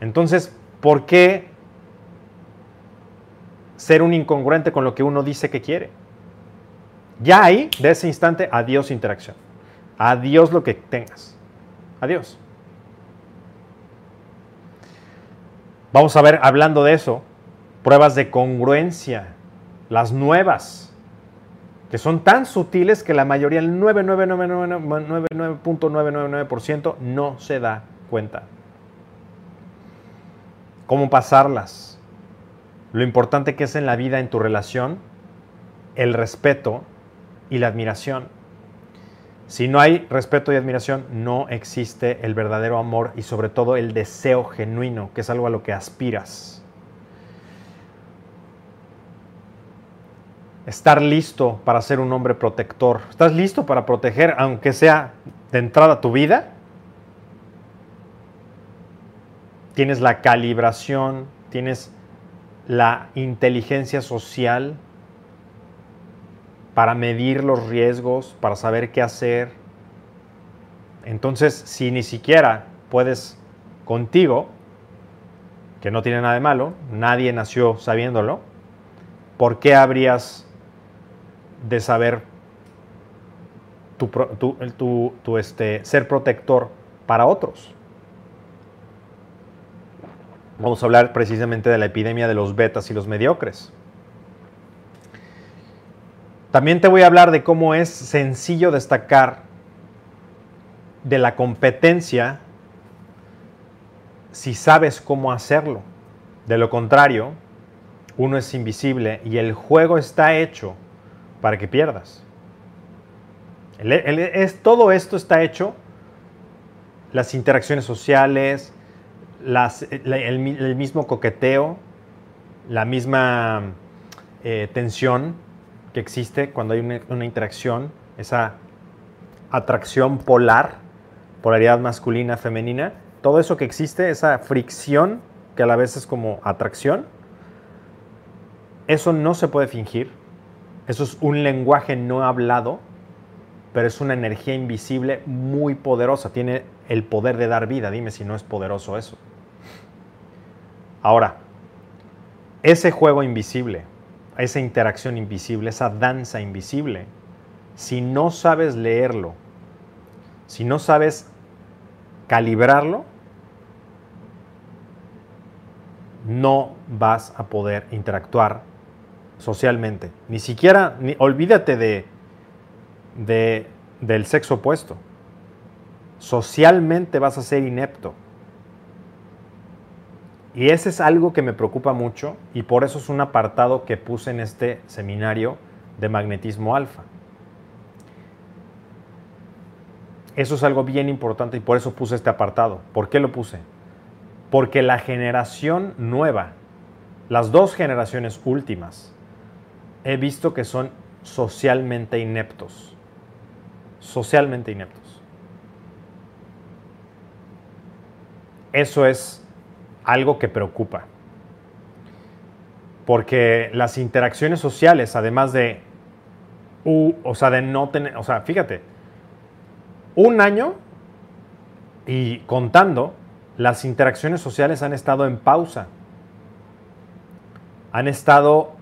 Entonces, ¿por qué ser un incongruente con lo que uno dice que quiere? Ya ahí, de ese instante, adiós interacción. Adiós lo que tengas. Adiós. Vamos a ver, hablando de eso, pruebas de congruencia, las nuevas, que son tan sutiles que la mayoría, el 99999.999% no se da cuenta. ¿Cómo pasarlas? Lo importante que es en la vida, en tu relación, el respeto y la admiración. Si no hay respeto y admiración, no existe el verdadero amor y sobre todo el deseo genuino, que es algo a lo que aspiras. Estar listo para ser un hombre protector. ¿Estás listo para proteger, aunque sea de entrada tu vida? Tienes la calibración, tienes la inteligencia social, para medir los riesgos, para saber qué hacer. Entonces, si ni siquiera puedes contigo, que no tiene nada de malo, nadie nació sabiéndolo, ¿por qué habrías de saber tu, este, ser protector para otros? Vamos a hablar precisamente de la epidemia de los betas y los mediocres. También te voy a hablar de cómo es sencillo destacar de la competencia si sabes cómo hacerlo. De lo contrario, uno es invisible y el juego está hecho para que pierdas. es, todo esto está hecho, las interacciones sociales, el, mismo coqueteo, la misma eh, tensión, que existe cuando hay una, interacción, esa atracción polar, polaridad masculina, femenina, todo eso que existe, esa fricción que a la vez es como atracción, eso no se puede fingir, eso es un lenguaje no hablado, pero es una energía invisible muy poderosa, tiene el poder de dar vida, dime si no es poderoso eso. Ahora, ese juego invisible, esa interacción invisible, esa danza invisible, si no sabes leerlo, si no sabes calibrarlo, no vas a poder interactuar socialmente. Ni siquiera, olvídate de, de, del sexo opuesto. Socialmente vas a ser inepto. Y ese es algo que me preocupa mucho y por eso es un apartado que puse en este seminario de magnetismo alfa. Eso es algo bien importante y por eso puse este apartado. ¿Por qué lo puse? Porque la generación nueva, las dos generaciones últimas, he visto que son socialmente ineptos. Socialmente ineptos. Eso es algo que preocupa. Porque las interacciones sociales, además de, o sea, de no tener, o sea, fíjate, un año y contando, las interacciones sociales han estado en pausa. Han estado,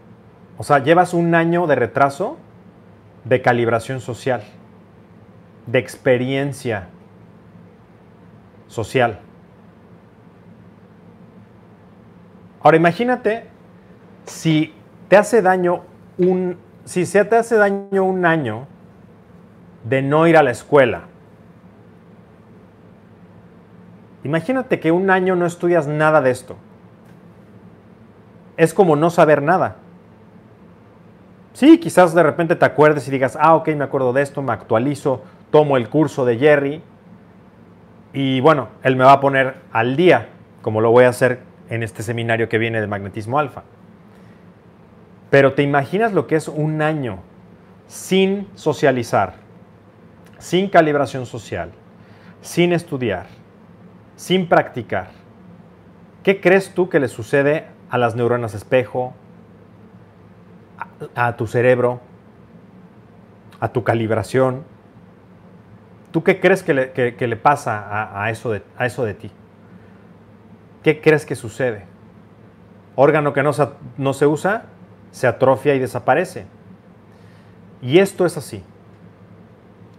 o sea, llevas un año de retraso de calibración social, de experiencia social. Ahora imagínate si te hace daño un si se te hace daño un año de no ir a la escuela. Imagínate que un año no estudias nada de esto. Es como no saber nada. Sí, quizás de repente te acuerdes y digas, ah, ok, me acuerdo de esto, me actualizo, tomo el curso de Jerry y bueno, él me va a poner al día, como lo voy a hacer en este seminario que viene de magnetismo alfa. Pero te imaginas lo que es un año sin socializar, sin calibración social, sin estudiar, sin practicar. ¿Qué crees tú que le sucede a las neuronas espejo, a, tu cerebro, a tu calibración. ¿Tú qué crees que le, pasa a, eso de, a eso de ti? ¿Qué crees que sucede? Órgano que no se, no se usa, se atrofia y desaparece. Y esto es así.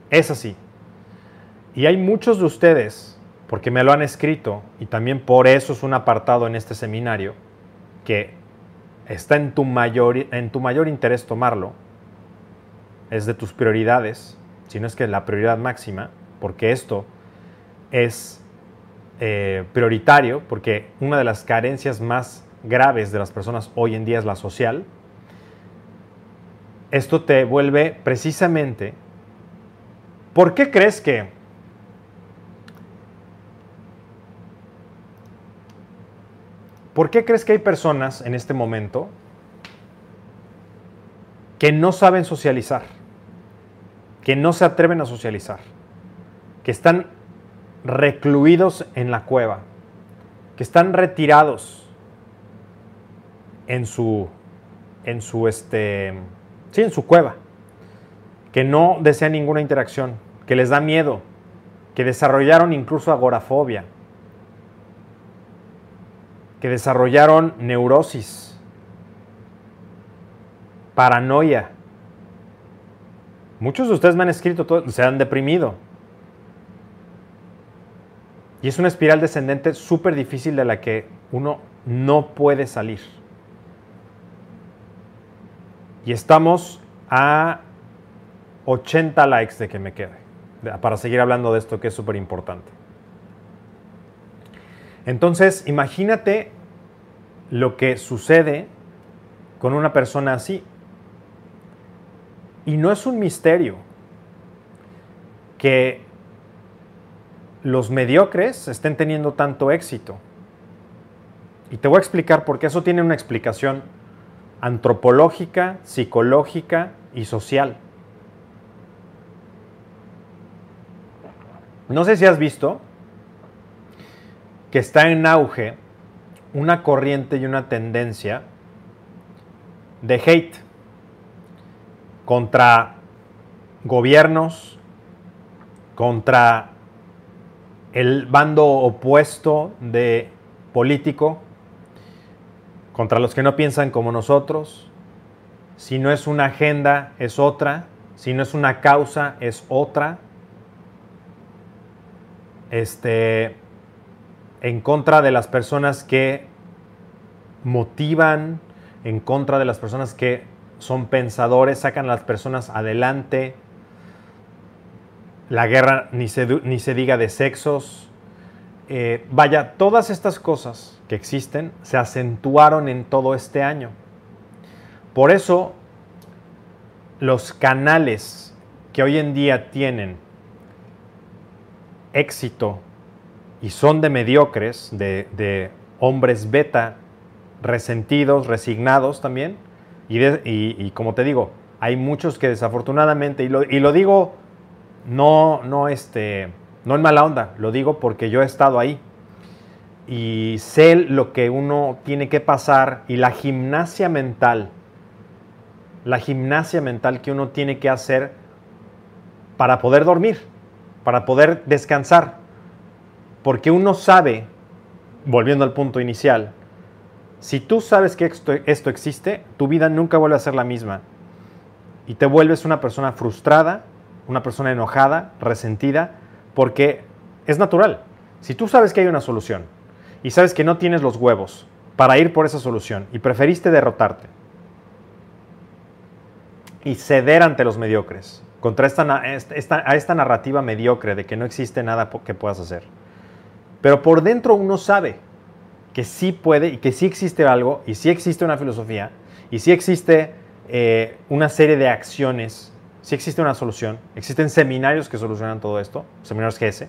Es así. Y hay muchos de ustedes, porque me lo han escrito, y también por eso es un apartado en este seminario, que está en tu mayor, en tu mayor interés tomarlo, es de tus prioridades, si no es que la prioridad máxima, porque esto es eh, prioritario, porque una de las carencias más graves de las personas hoy en día es la social, esto te vuelve precisamente, ¿por qué crees que ¿Por qué crees que hay personas en este momento que no saben socializar? Que no se atreven a socializar. Que están recluidos en la cueva. Que están retirados en su en su este sí, en su cueva. Que no desean ninguna interacción, que les da miedo, que desarrollaron incluso agorafobia, que desarrollaron neurosis, paranoia. Muchos de ustedes me han escrito, se han deprimido. Y es una espiral descendente súper difícil de la que uno no puede salir. Y estamos a 80 likes de que me quede, para seguir hablando de esto que es súper importante. Entonces, imagínate lo que sucede con una persona así. Y no es un misterio que los mediocres estén teniendo tanto éxito. Y te voy a explicar por qué eso tiene una explicación antropológica, psicológica y social. No sé si has visto que está en auge una corriente y una tendencia de hate contra gobiernos, contra el bando opuesto de político, contra los que no piensan como nosotros. Si no es una agenda, es otra. Si no es una causa, es otra. Este, en contra de las personas que motivan, en contra de las personas que son pensadores, sacan a las personas adelante. La guerra ni se, ni se diga de sexos. Eh, vaya, todas estas cosas que existen se acentuaron en todo este año. Por eso, los canales que hoy en día tienen éxito y son de mediocres, de, hombres beta, resentidos, resignados también. Y, como te digo, hay muchos que desafortunadamente, y lo, y lo digo no, no, este, no en mala onda, lo digo porque yo he estado ahí y sé lo que uno tiene que pasar y la gimnasia mental, la gimnasia mental que uno tiene que hacer para poder dormir, para poder descansar. Porque uno sabe, volviendo al punto inicial, si tú sabes que esto, existe, tu vida nunca vuelve a ser la misma. Y te vuelves una persona frustrada, una persona enojada, resentida, porque es natural. Si tú sabes que hay una solución y sabes que no tienes los huevos para ir por esa solución y preferiste derrotarte y ceder ante los mediocres contra esta, esta, a esta narrativa mediocre de que no existe nada que puedas hacer. Pero por dentro uno sabe que sí puede y que sí existe algo y sí existe una filosofía y sí existe eh, una serie de acciones, sí existe una solución, existen seminarios que solucionan todo esto, seminarios GS,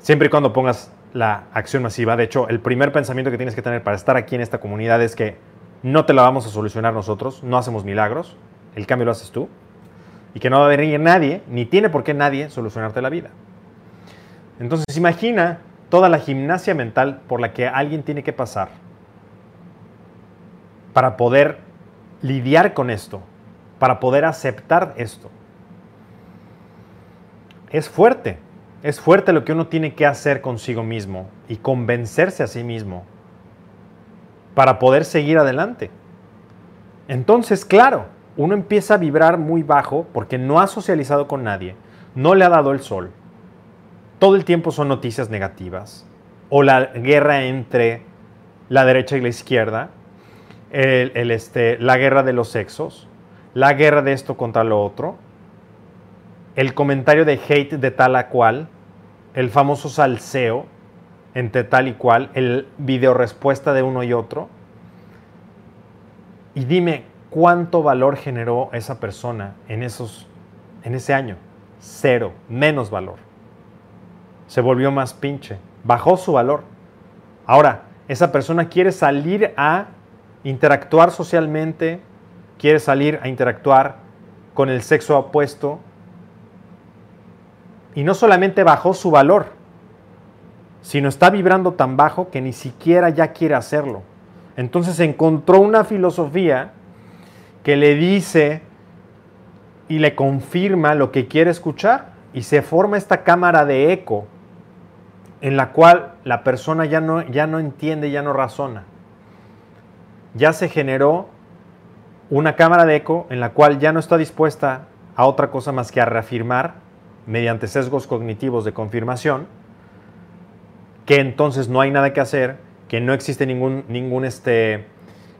siempre y cuando pongas la acción masiva. De hecho, el primer pensamiento que tienes que tener para estar aquí en esta comunidad es que no te la vamos a solucionar nosotros, no hacemos milagros, el cambio lo haces tú, y que no va a venir nadie, ni tiene por qué nadie solucionarte la vida. Entonces imagina toda la gimnasia mental por la que alguien tiene que pasar para poder lidiar con esto, para poder aceptar esto. Es fuerte, es fuerte lo que uno tiene que hacer consigo mismo y convencerse a sí mismo para poder seguir adelante. Entonces, claro, uno empieza a vibrar muy bajo porque no ha socializado con nadie, no le ha dado el sol. Todo el tiempo son noticias negativas o la guerra entre la derecha y la izquierda, el, este, la guerra de los sexos, la guerra de esto contra lo otro, el comentario de hate de tal a cual, el famoso salseo entre tal y cual, el video respuesta de uno y otro. Y dime cuánto valor generó esa persona en, esos, en ese año. Cero, menos valor. Se volvió más pinche, bajó su valor. Ahora, esa persona quiere salir a interactuar socialmente, quiere salir a interactuar con el sexo opuesto. Y no solamente bajó su valor, sino está vibrando tan bajo que ni siquiera ya quiere hacerlo. Entonces encontró una filosofía que le dice y le confirma lo que quiere escuchar y se forma esta cámara de eco en la cual la persona ya no, ya no entiende, ya no razona ya se generó una cámara de eco en la cual ya no está dispuesta a otra cosa más que a reafirmar mediante sesgos cognitivos de confirmación que entonces no hay nada que hacer, que no existe ningún, ningún este,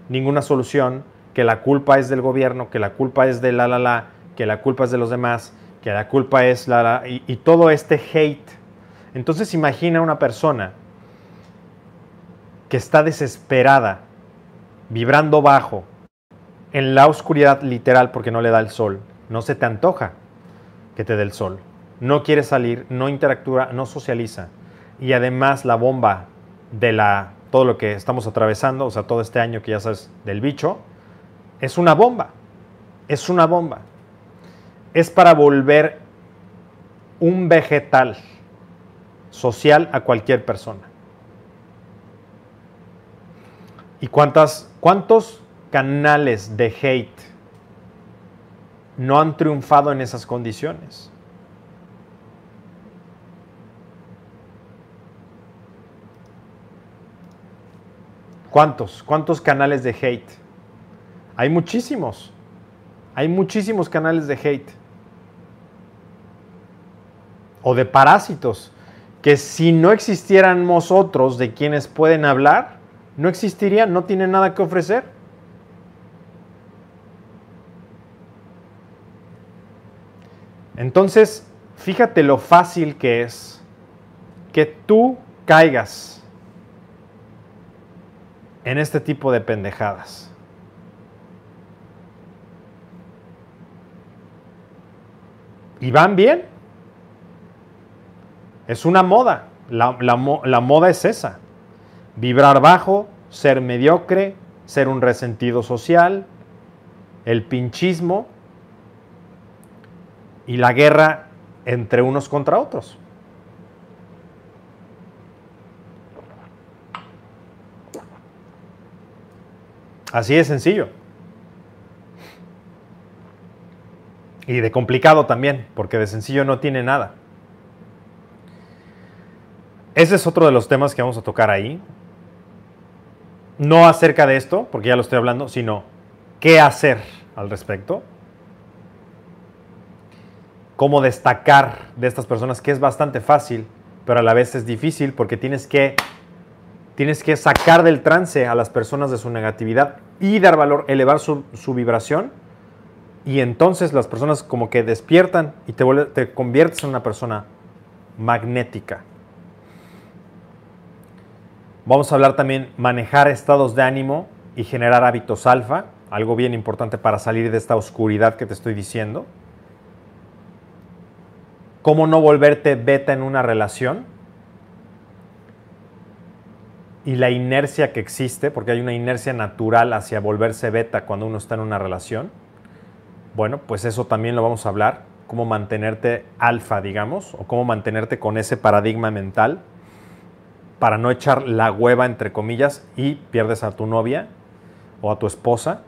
ninguna solución, que la culpa es del gobierno, que la culpa es de la la la, que la culpa es de los demás, que la culpa es la la, y, y todo este hate. Entonces imagina una persona que está desesperada vibrando bajo, en la oscuridad literal porque no le da el sol, no se te antoja que te dé el sol. No quiere salir, no interactúa, no socializa. Y además la bomba de la, todo lo que estamos atravesando, o sea, todo este año que ya sabes del bicho, es una bomba. Es una bomba. Es para volver un vegetal social a cualquier persona. ¿Y cuántas, cuántos canales de hate no han triunfado en esas condiciones? ¿Cuántos? ¿Cuántos canales de hate? Hay muchísimos. Hay muchísimos canales de hate. O de parásitos. Que si no existiéramos otros de quienes pueden hablar, no existiría, no tiene nada que ofrecer. Entonces, fíjate lo fácil que es que tú caigas en este tipo de pendejadas. ¿Y van bien? Es una moda. La, moda es esa vibrar bajo, ser mediocre, ser un resentido social, el pinchismo y la guerra entre unos contra otros. Así de sencillo. Y de complicado también, porque de sencillo no tiene nada. Ese es otro de los temas que vamos a tocar ahí no acerca de esto, porque ya lo estoy hablando, sino qué hacer al respecto. Cómo destacar de estas personas, que es bastante fácil, pero a la vez es difícil porque tienes que, tienes que sacar del trance a las personas de su negatividad y dar valor, elevar su, vibración y entonces las personas como que despiertan y te conviertes en una persona magnética. Vamos a hablar también manejar estados de ánimo y generar hábitos alfa, algo bien importante para salir de esta oscuridad que te estoy diciendo. Cómo no volverte beta en una relación y la inercia que existe, porque hay una inercia natural hacia volverse beta cuando uno está en una relación. Bueno, pues eso también lo vamos a hablar, cómo mantenerte alfa, digamos, o cómo mantenerte con ese paradigma mental para no echar la hueva, entre comillas, y pierdes a tu novia o a tu esposa.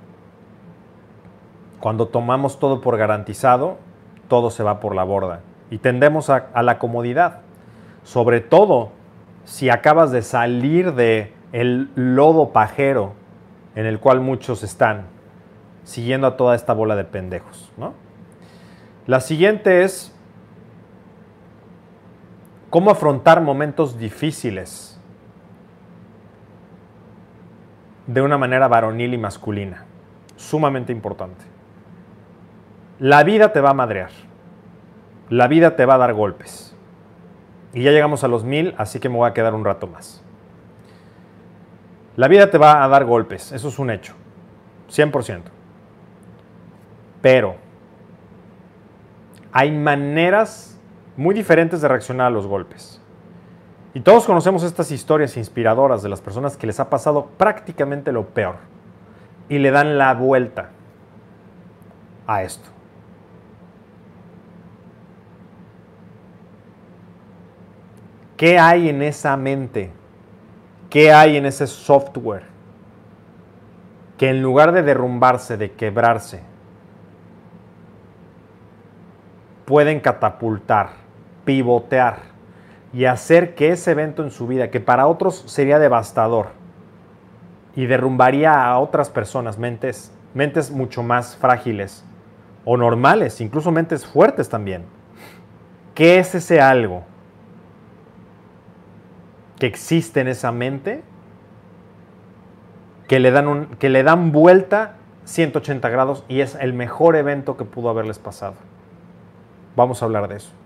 Cuando tomamos todo por garantizado, todo se va por la borda y tendemos a, la comodidad. Sobre todo si acabas de salir de el lodo pajero en el cual muchos están, siguiendo a toda esta bola de pendejos. ¿no? La siguiente es cómo afrontar momentos difíciles de una manera varonil y masculina. Sumamente importante. La vida te va a madrear. La vida te va a dar golpes. Y ya llegamos a los mil, así que me voy a quedar un rato más. La vida te va a dar golpes, eso es un hecho. 100%. Pero hay maneras muy diferentes de reaccionar a los golpes. Y todos conocemos estas historias inspiradoras de las personas que les ha pasado prácticamente lo peor y le dan la vuelta a esto. ¿Qué hay en esa mente? ¿Qué hay en ese software? Que en lugar de derrumbarse, de quebrarse, pueden catapultar, pivotear y hacer que ese evento en su vida, que para otros sería devastador y derrumbaría a otras personas, mentes, mentes mucho más frágiles o normales, incluso mentes fuertes también. ¿Qué es ese algo que existe en esa mente que le dan, que le dan vuelta 180 grados y es el mejor evento que pudo haberles pasado? Vamos a hablar de eso.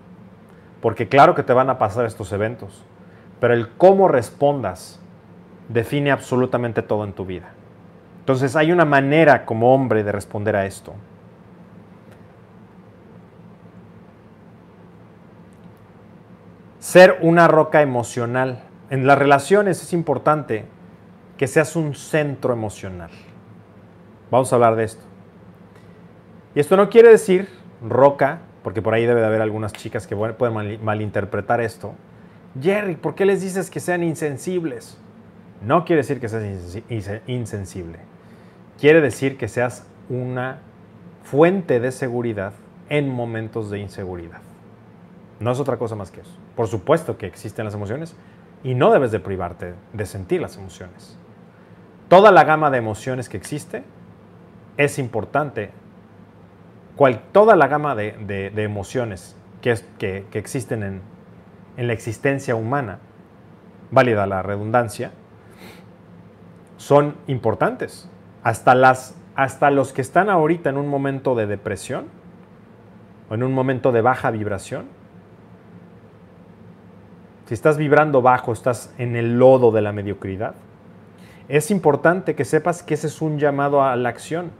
Porque claro que te van a pasar estos eventos, pero el cómo respondas define absolutamente todo en tu vida. Entonces hay una manera como hombre de responder a esto. Ser una roca emocional. En las relaciones es importante que seas un centro emocional. Vamos a hablar de esto. Y esto no quiere decir roca porque por ahí debe de haber algunas chicas que pueden malinterpretar esto. Jerry, ¿por qué les dices que sean insensibles? No quiere decir que seas insensible. Quiere decir que seas una fuente de seguridad en momentos de inseguridad. No es otra cosa más que eso. Por supuesto que existen las emociones y no debes de privarte de sentir las emociones. Toda la gama de emociones que existe es importante toda la gama de, emociones que, existen en, la existencia humana, válida la redundancia, son importantes. Hasta, hasta los que están ahorita en un momento de depresión o en un momento de baja vibración, si estás vibrando bajo, estás en el lodo de la mediocridad, es importante que sepas que ese es un llamado a la acción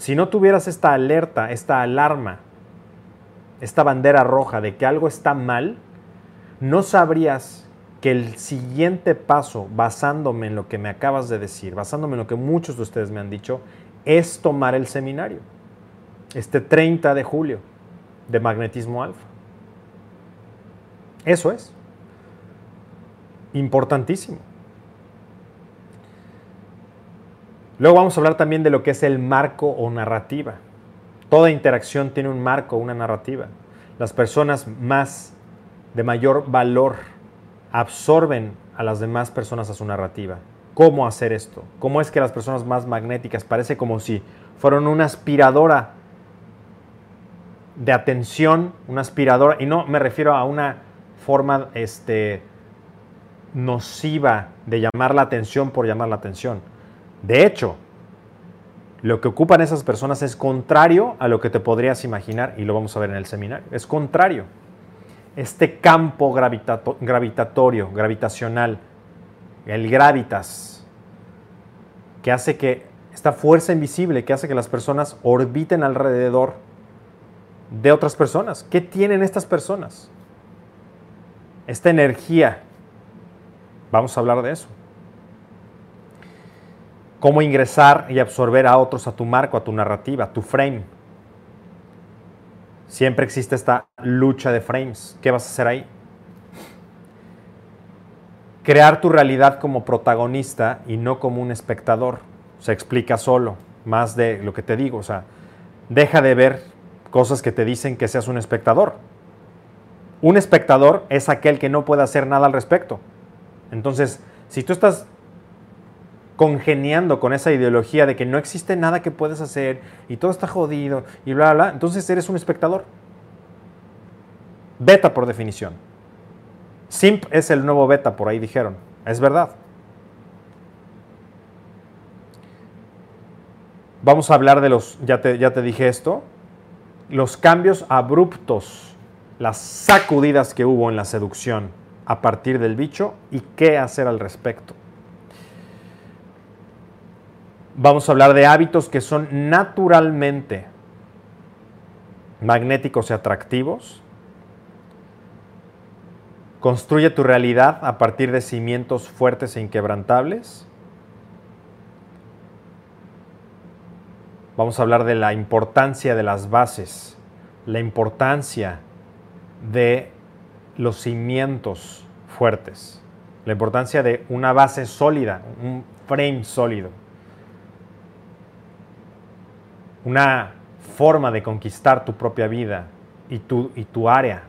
si no tuvieras esta alerta, esta alarma, esta bandera roja de que algo está mal, no sabrías que el siguiente paso, basándome en lo que me acabas de decir, basándome en lo que muchos de ustedes me han dicho, es tomar el seminario. Este 30 de julio de magnetismo alfa. Eso es. Importantísimo. Luego vamos a hablar también de lo que es el marco o narrativa. Toda interacción tiene un marco, una narrativa. Las personas más de mayor valor absorben a las demás personas a su narrativa. ¿Cómo hacer esto? ¿Cómo es que las personas más magnéticas parece como si fueran una aspiradora de atención, una aspiradora, y no me refiero a una forma este, nociva de llamar la atención por llamar la atención. De hecho, lo que ocupan esas personas es contrario a lo que te podrías imaginar y lo vamos a ver en el seminario. Es contrario. Este campo gravitatorio, gravitacional, el gravitas, que hace que esta fuerza invisible que hace que las personas orbiten alrededor de otras personas. ¿Qué tienen estas personas? Esta energía. Vamos a hablar de eso. Cómo ingresar y absorber a otros a tu marco, a tu narrativa, a tu frame. Siempre existe esta lucha de frames. ¿Qué vas a hacer ahí? Crear tu realidad como protagonista y no como un espectador se explica solo, más de lo que te digo. O sea, deja de ver cosas que te dicen que seas un espectador. Un espectador es aquel que no puede hacer nada al respecto. Entonces, si tú estás congeniando con esa ideología de que no existe nada que puedes hacer y todo está jodido y bla, bla, bla, entonces eres un espectador. Beta por definición. Simp es el nuevo beta, por ahí dijeron. Es verdad. Vamos a hablar de los, ya te, ya te dije esto, los cambios abruptos, las sacudidas que hubo en la seducción a partir del bicho y qué hacer al respecto. Vamos a hablar de hábitos que son naturalmente magnéticos y atractivos. Construye tu realidad a partir de cimientos fuertes e inquebrantables. Vamos a hablar de la importancia de las bases, la importancia de los cimientos fuertes, la importancia de una base sólida, un frame sólido, una forma de conquistar tu propia vida y tu, y tu área,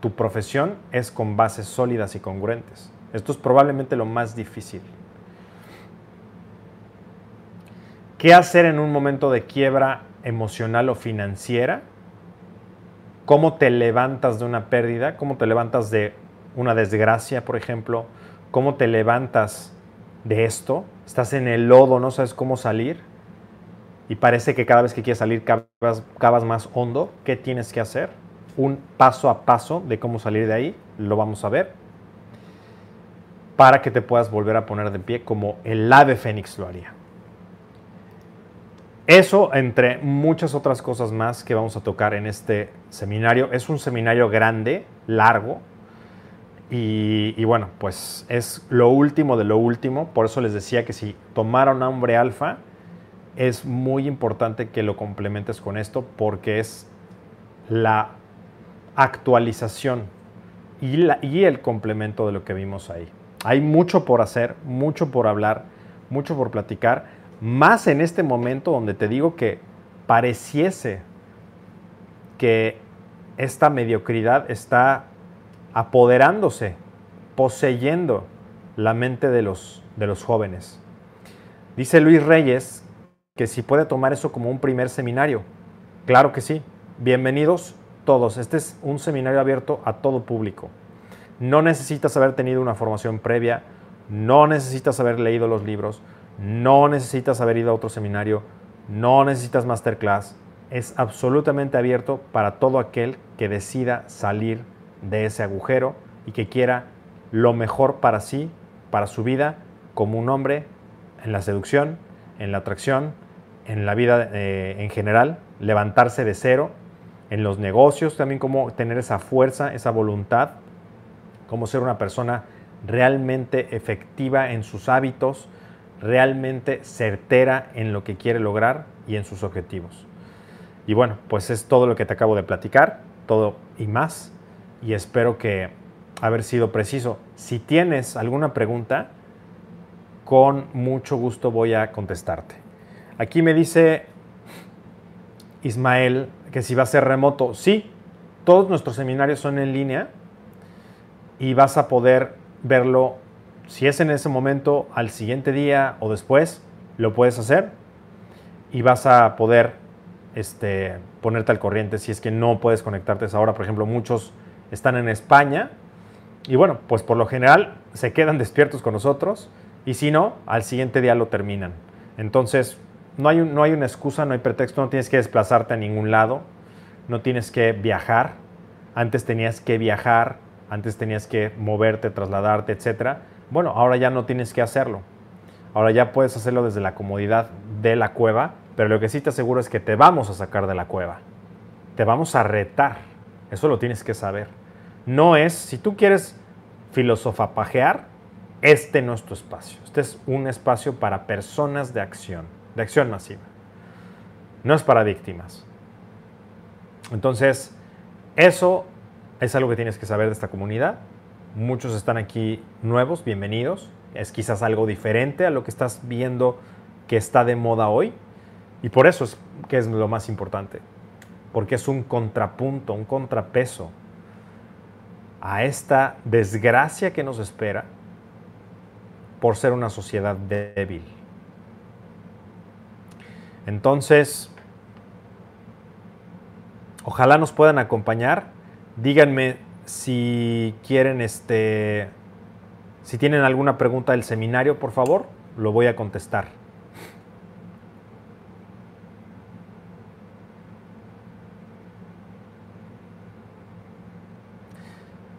tu profesión es con bases sólidas y congruentes. Esto es probablemente lo más difícil. ¿Qué hacer en un momento de quiebra emocional o financiera? ¿Cómo te levantas de una pérdida? ¿Cómo te levantas de una desgracia, por ejemplo? ¿Cómo te levantas de esto? Estás en el lodo, no sabes cómo salir y parece que cada vez que quieres salir cavas, más hondo. ¿Qué tienes que hacer? Un paso a paso de cómo salir de ahí, lo vamos a ver, para que te puedas volver a poner de pie como el ave fénix lo haría. Eso, entre muchas otras cosas más que vamos a tocar en este seminario, es un seminario grande, largo, y, bueno, pues es lo último de lo último. Por eso les decía que si tomaron hombre alfa, es muy importante que lo complementes con esto porque es la actualización y, y el complemento de lo que vimos ahí. Hay mucho por hacer, mucho por hablar, mucho por platicar más en este momento donde te digo que pareciese que esta mediocridad está apoderándose, poseyendo la mente de los, de los jóvenes. Dice Luis Reyes que si puede tomar eso como un primer seminario. Claro que sí. Bienvenidos todos. Este es un seminario abierto a todo público. No necesitas haber tenido una formación previa, no necesitas haber leído los libros, no necesitas haber ido a otro seminario, no necesitas masterclass. Es absolutamente abierto para todo aquel que decida salir de ese agujero y que quiera lo mejor para sí, para su vida, como un hombre en la seducción, en la atracción, en la vida eh, en general, levantarse de cero, en los negocios también como tener esa fuerza, esa voluntad, como ser una persona realmente efectiva en sus hábitos, realmente certera en lo que quiere lograr y en sus objetivos. Y bueno, pues es todo lo que te acabo de platicar, todo y más, y espero que haber sido preciso. Si tienes alguna pregunta, con mucho gusto voy a contestarte. Aquí me dice Ismael que si va a ser remoto, sí, todos nuestros seminarios son en línea y vas a poder verlo si es en ese momento, al siguiente día o después, lo puedes hacer y vas a poder este, ponerte al corriente si es que no puedes conectarte a esa hora. Por ejemplo, muchos están en España y bueno, pues por lo general se quedan despiertos con nosotros y si no, al siguiente día lo terminan. Entonces, no hay, no hay una excusa, no hay pretexto, no tienes que desplazarte a ningún lado, no tienes que viajar. Antes tenías que viajar, antes tenías que moverte, trasladarte, etc. Bueno, ahora ya no tienes que hacerlo. Ahora ya puedes hacerlo desde la comodidad de la cueva, pero lo que sí te aseguro es que te vamos a sacar de la cueva. Te vamos a retar. Eso lo tienes que saber. No es, si tú quieres filosofapajear, este no es tu espacio. Este es un espacio para personas de acción, de acción masiva. No es para víctimas. Entonces, eso es algo que tienes que saber de esta comunidad. Muchos están aquí nuevos, bienvenidos. Es quizás algo diferente a lo que estás viendo que está de moda hoy. Y por eso es que es lo más importante. Porque es un contrapunto, un contrapeso a esta desgracia que nos espera por ser una sociedad débil. Entonces, ojalá nos puedan acompañar. Díganme si quieren este si tienen alguna pregunta del seminario, por favor, lo voy a contestar.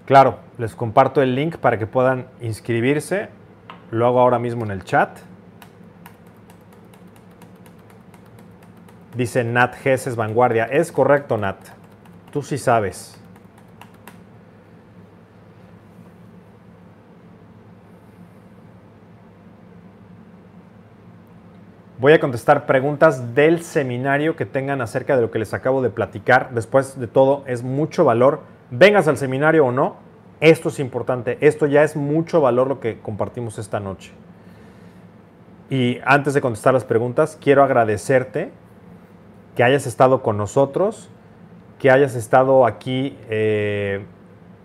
Claro, les comparto el link para que puedan inscribirse. Lo hago ahora mismo en el chat. Dice Nat Gess es vanguardia. Es correcto, Nat. Tú sí sabes. Voy a contestar preguntas del seminario que tengan acerca de lo que les acabo de platicar. Después de todo, es mucho valor vengas al seminario o no, esto es importante, esto ya es mucho valor lo que compartimos esta noche. Y antes de contestar las preguntas, quiero agradecerte que hayas estado con nosotros, que hayas estado aquí eh,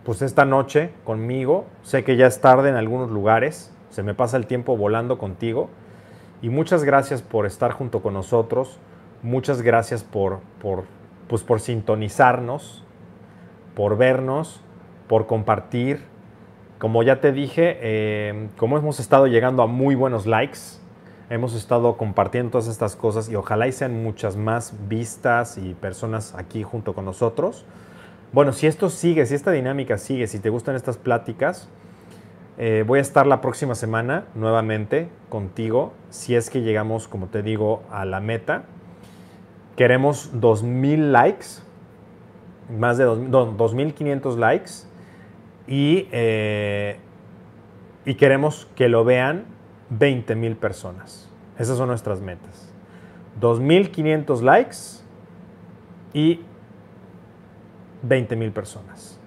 pues esta noche conmigo. Sé que ya es tarde en algunos lugares, se me pasa el tiempo volando contigo. Y muchas gracias por estar junto con nosotros, muchas gracias por, por, pues por sintonizarnos, por vernos, por compartir. Como ya te dije, eh, como hemos estado llegando a muy buenos likes, hemos estado compartiendo todas estas cosas y ojalá y sean muchas más vistas y personas aquí junto con nosotros. Bueno, si esto sigue, si esta dinámica sigue, si te gustan estas pláticas, eh, voy a estar la próxima semana nuevamente contigo, si es que llegamos, como te digo, a la meta. Queremos 2.000 likes más de 2.500 likes y, eh, y queremos que lo vean 20.000 personas. Esas son nuestras metas. 2.500 likes y 20.000 personas.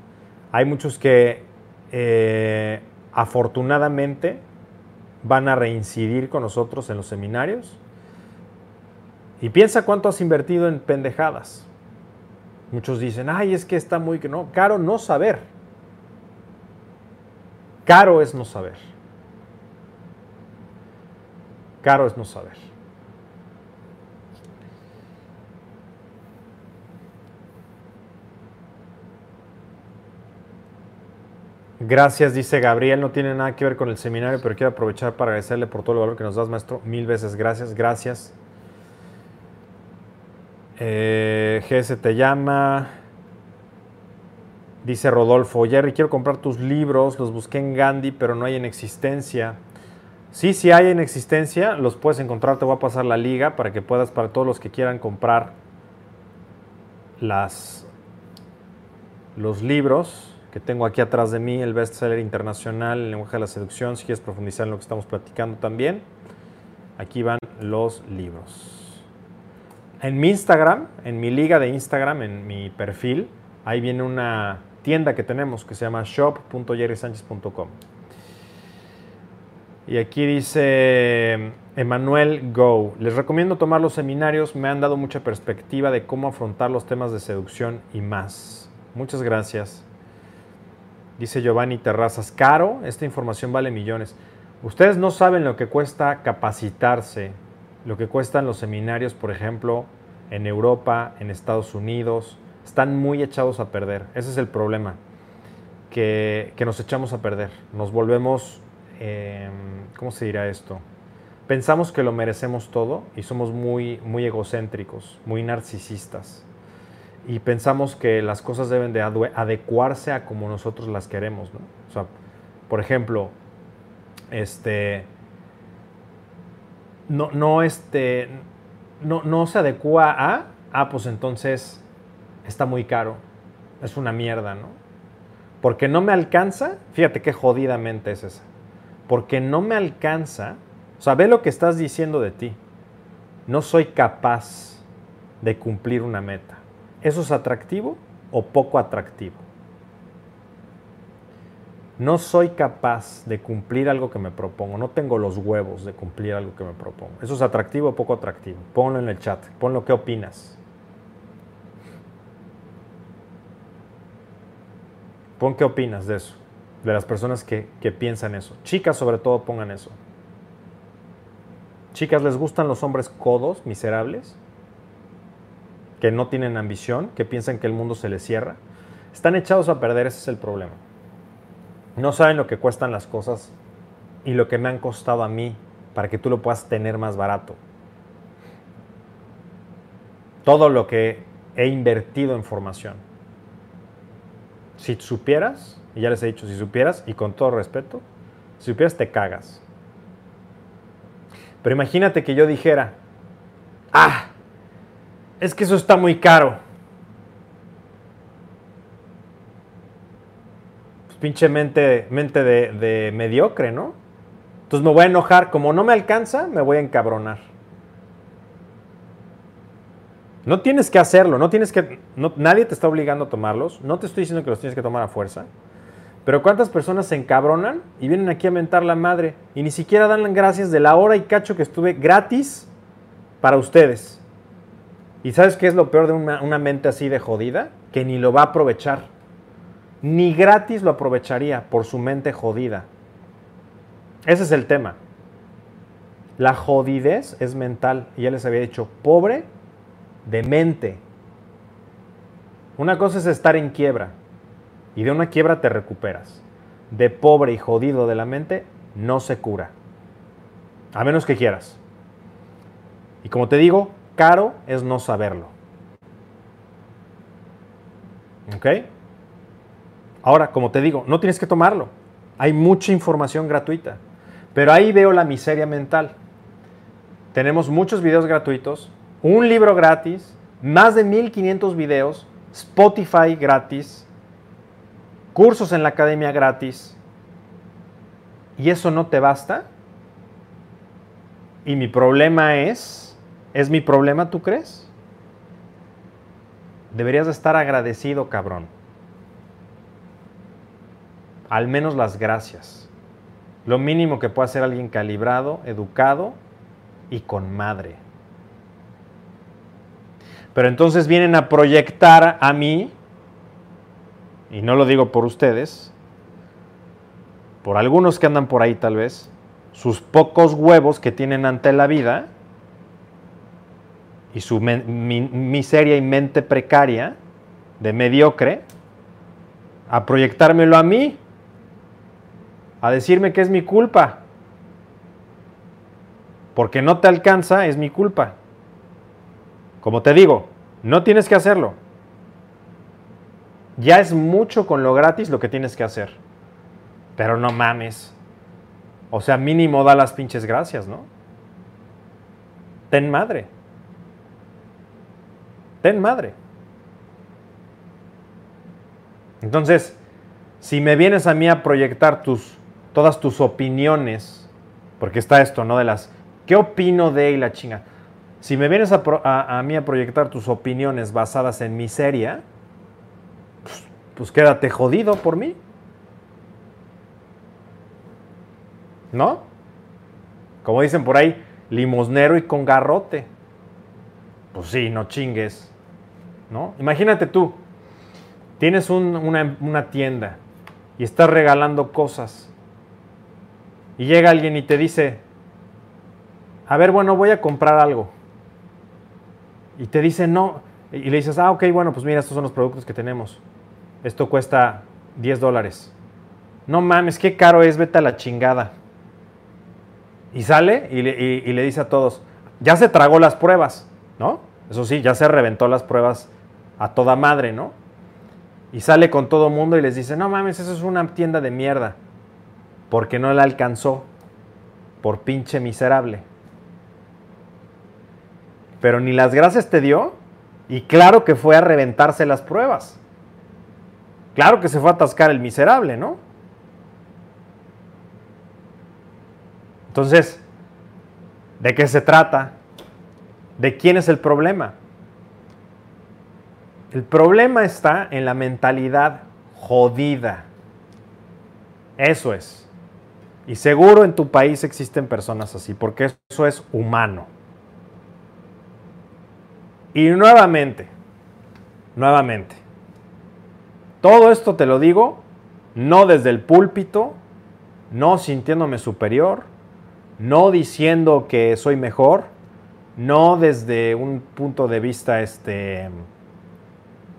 Hay muchos que eh, afortunadamente van a reincidir con nosotros en los seminarios. Y piensa cuánto has invertido en pendejadas. Muchos dicen, ay, es que está muy... Caro no saber. Caro es no saber. Caro es no saber. Gracias, dice Gabriel. No tiene nada que ver con el seminario, pero quiero aprovechar para agradecerle por todo el valor que nos das, maestro. Mil veces gracias, gracias. Eh, GS te llama. Dice Rodolfo, Jerry, quiero comprar tus libros, los busqué en Gandhi, pero no hay en existencia. Sí, sí hay en existencia, los puedes encontrar, te voy a pasar la liga para que puedas, para todos los que quieran comprar las, los libros que tengo aquí atrás de mí, el bestseller internacional, el lenguaje de la seducción, si quieres profundizar en lo que estamos platicando también, aquí van los libros. En mi Instagram, en mi liga de Instagram, en mi perfil, ahí viene una tienda que tenemos que se llama shop.jerrysanchez.com. Y aquí dice Emanuel Go. Les recomiendo tomar los seminarios, me han dado mucha perspectiva de cómo afrontar los temas de seducción y más. Muchas gracias. Dice Giovanni Terrazas, caro, esta información vale millones. Ustedes no saben lo que cuesta capacitarse, lo que cuestan los seminarios, por ejemplo, en Europa, en Estados Unidos, están muy echados a perder. Ese es el problema. que, nos echamos a perder. Nos volvemos, em, ¿cómo se dirá esto? Pensamos que lo merecemos todo y somos muy, muy egocéntricos, muy narcisistas. Y pensamos que las cosas deben de adecuarse a como nosotros las queremos. ¿no? O sea, por ejemplo, este, no, no, este, no, no se adecua a, ah, pues entonces está muy caro, es una mierda, ¿no? Porque no me alcanza, fíjate qué jodidamente es esa. Porque no me alcanza, o sea, ve lo que estás diciendo de ti. No soy capaz de cumplir una meta. ¿Eso es atractivo o poco atractivo? No soy capaz de cumplir algo que me propongo. No tengo los huevos de cumplir algo que me propongo. ¿Eso es atractivo o poco atractivo? Ponlo en el chat. Ponlo qué opinas. Pon qué opinas de eso. De las personas que, que piensan eso. Chicas sobre todo pongan eso. Chicas, ¿les gustan los hombres codos, miserables? Que no tienen ambición, que piensan que el mundo se les cierra. Están echados a perder, ese es el problema. No saben lo que cuestan las cosas y lo que me han costado a mí para que tú lo puedas tener más barato. Todo lo que he invertido en formación. Si supieras, y ya les he dicho, si supieras, y con todo respeto, si supieras te cagas. Pero imagínate que yo dijera, ah, es que eso está muy caro. pinche mente, mente de, mediocre, ¿no? Entonces me voy a enojar, como no me alcanza, me voy a encabronar. No tienes que hacerlo, no tienes que, nadie te está obligando a tomarlos, no te estoy diciendo que los tienes que tomar a fuerza, pero ¿cuántas personas se encabronan y vienen aquí a mentar la madre y ni siquiera dan las gracias de la hora y cacho que estuve gratis para ustedes? ¿Y sabes qué es lo peor de una, una mente así de jodida? Que ni lo va a aprovechar ni gratis lo aprovecharía por su mente jodida. Ese es el tema. La jodidez es mental. Y ya les había dicho, pobre de mente. Una cosa es estar en quiebra. Y de una quiebra te recuperas. De pobre y jodido de la mente no se cura. A menos que quieras. Y como te digo, caro es no saberlo. ¿Ok? Ahora, como te digo, no tienes que tomarlo. Hay mucha información gratuita. Pero ahí veo la miseria mental. Tenemos muchos videos gratuitos, un libro gratis, más de 1500 videos, Spotify gratis, cursos en la academia gratis. ¿Y eso no te basta? Y mi problema es, ¿es mi problema, tú crees? Deberías de estar agradecido, cabrón al menos las gracias. Lo mínimo que puede hacer alguien calibrado, educado y con madre. Pero entonces vienen a proyectar a mí, y no lo digo por ustedes, por algunos que andan por ahí tal vez, sus pocos huevos que tienen ante la vida y su miseria y mente precaria de mediocre, a proyectármelo a mí a decirme que es mi culpa. Porque no te alcanza, es mi culpa. Como te digo, no tienes que hacerlo. Ya es mucho con lo gratis lo que tienes que hacer. Pero no mames. O sea, mínimo da las pinches gracias, ¿no? Ten madre. Ten madre. Entonces, si me vienes a mí a proyectar tus todas tus opiniones, porque está esto, ¿no? De las, ¿qué opino de y la chinga? Si me vienes a, mí a proyectar tus opiniones basadas en miseria, pues, quédate jodido por mí. ¿No? Como dicen por ahí, limosnero y con garrote. Pues sí, no chingues. ¿No? Imagínate tú, tienes una, una tienda y estás regalando cosas y llega alguien y te dice, a ver, bueno, voy a comprar algo. Y te dice, no. Y le dices, ah, ok, bueno, pues mira, estos son los productos que tenemos. Esto cuesta 10 dólares. No mames, qué caro es, vete a la chingada. Y sale y le, dice a todos, ya se tragó las pruebas, ¿no? Eso sí, ya se reventó las pruebas a toda madre, ¿no? Y sale con todo mundo y les dice, no mames, eso es una tienda de mierda. Porque no la alcanzó. Por pinche miserable. Pero ni las gracias te dio. Y claro que fue a reventarse las pruebas. Claro que se fue a atascar el miserable, ¿no? Entonces, ¿de qué se trata? ¿De quién es el problema? El problema está en la mentalidad jodida. Eso es. Y seguro en tu país existen personas así, porque eso es humano. Y nuevamente, nuevamente, todo esto te lo digo no desde el púlpito, no sintiéndome superior, no diciendo que soy mejor, no desde un punto de vista, este,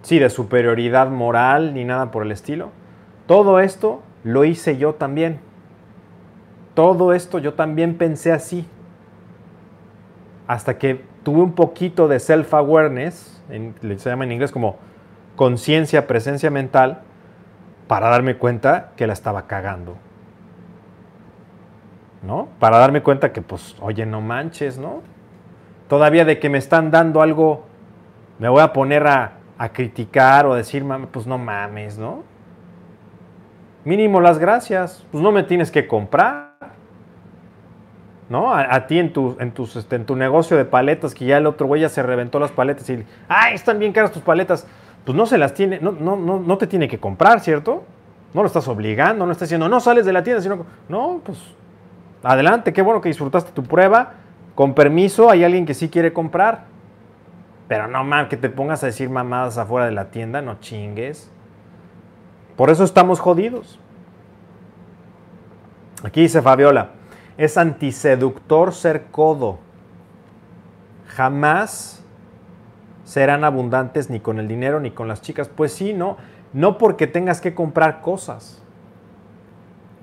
sí, de superioridad moral ni nada por el estilo. Todo esto lo hice yo también. Todo esto yo también pensé así. Hasta que tuve un poquito de self-awareness, se llama en inglés como conciencia, presencia mental, para darme cuenta que la estaba cagando. ¿No? Para darme cuenta que, pues, oye, no manches, ¿no? Todavía de que me están dando algo, me voy a poner a, criticar o a decir, pues no mames, ¿no? Mínimo las gracias, pues no me tienes que comprar. ¿No? A, ti en tu, en, este, en tu negocio de paletas, que ya el otro güey ya se reventó las paletas y, ¡ay, están bien caras tus paletas! Pues no se las tiene, no, no, no, no te tiene que comprar, ¿cierto? No lo estás obligando, no estás diciendo, no sales de la tienda, sino, no, pues adelante, qué bueno que disfrutaste tu prueba, con permiso, hay alguien que sí quiere comprar. Pero no mames, que te pongas a decir mamadas afuera de la tienda, no chingues. Por eso estamos jodidos. Aquí dice Fabiola, es antiseductor ser codo. Jamás serán abundantes ni con el dinero ni con las chicas. Pues sí, no, no porque tengas que comprar cosas,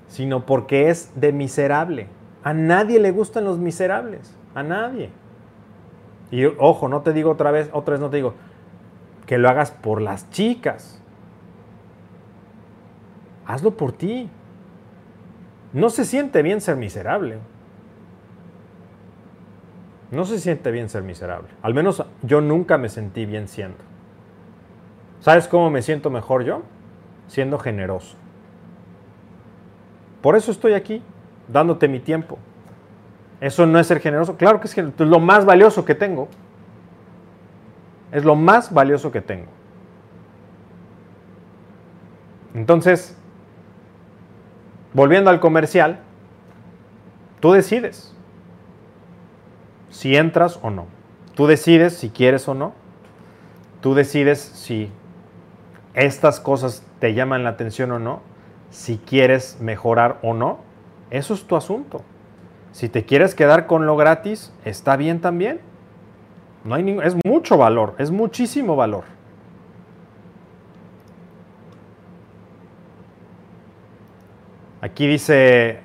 sino porque es de miserable. A nadie le gustan los miserables. A nadie. Y ojo, no te digo otra vez, otra vez no te digo que lo hagas por las chicas. Hazlo por ti. No se siente bien ser miserable. No se siente bien ser miserable. Al menos yo nunca me sentí bien siendo. ¿Sabes cómo me siento mejor yo? Siendo generoso. Por eso estoy aquí, dándote mi tiempo. Eso no es ser generoso. Claro que es, es lo más valioso que tengo. Es lo más valioso que tengo. Entonces, volviendo al comercial, tú decides si entras o no. Tú decides si quieres o no. Tú decides si estas cosas te llaman la atención o no. Si quieres mejorar o no. Eso es tu asunto. Si te quieres quedar con lo gratis, está bien también. No hay es mucho valor, es muchísimo valor. Aquí dice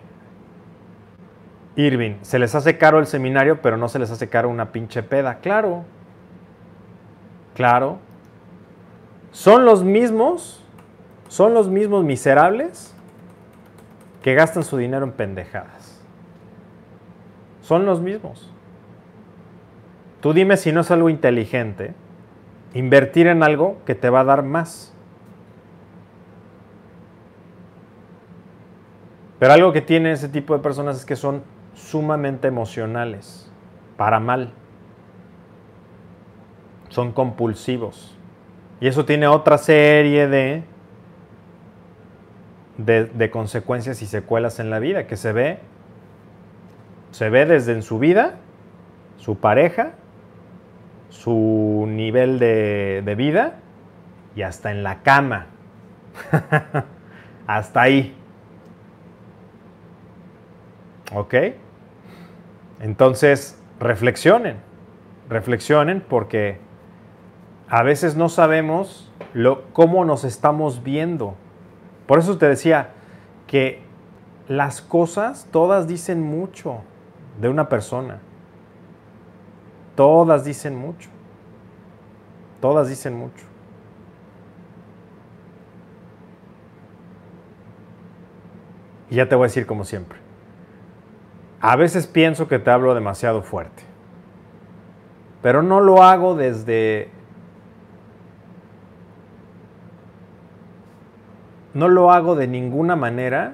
Irving, se les hace caro el seminario, pero no se les hace caro una pinche peda. Claro, claro. Son los mismos, son los mismos miserables que gastan su dinero en pendejadas son los mismos. Tú dime si no es algo inteligente invertir en algo que te va a dar más. Pero algo que tiene ese tipo de personas es que son sumamente emocionales, para mal. Son compulsivos. Y eso tiene otra serie de, de, de consecuencias y secuelas en la vida que se ve se ve desde en su vida, su pareja, su nivel de, vida y hasta en la cama. hasta ahí. ¿Ok? Entonces, reflexionen, reflexionen porque a veces no sabemos cómo nos estamos viendo. Por eso te decía que las cosas todas dicen mucho de una persona. Todas dicen mucho. Todas dicen mucho. Y ya te voy a decir como siempre. A veces pienso que te hablo demasiado fuerte. Pero no lo hago desde... No lo hago de ninguna manera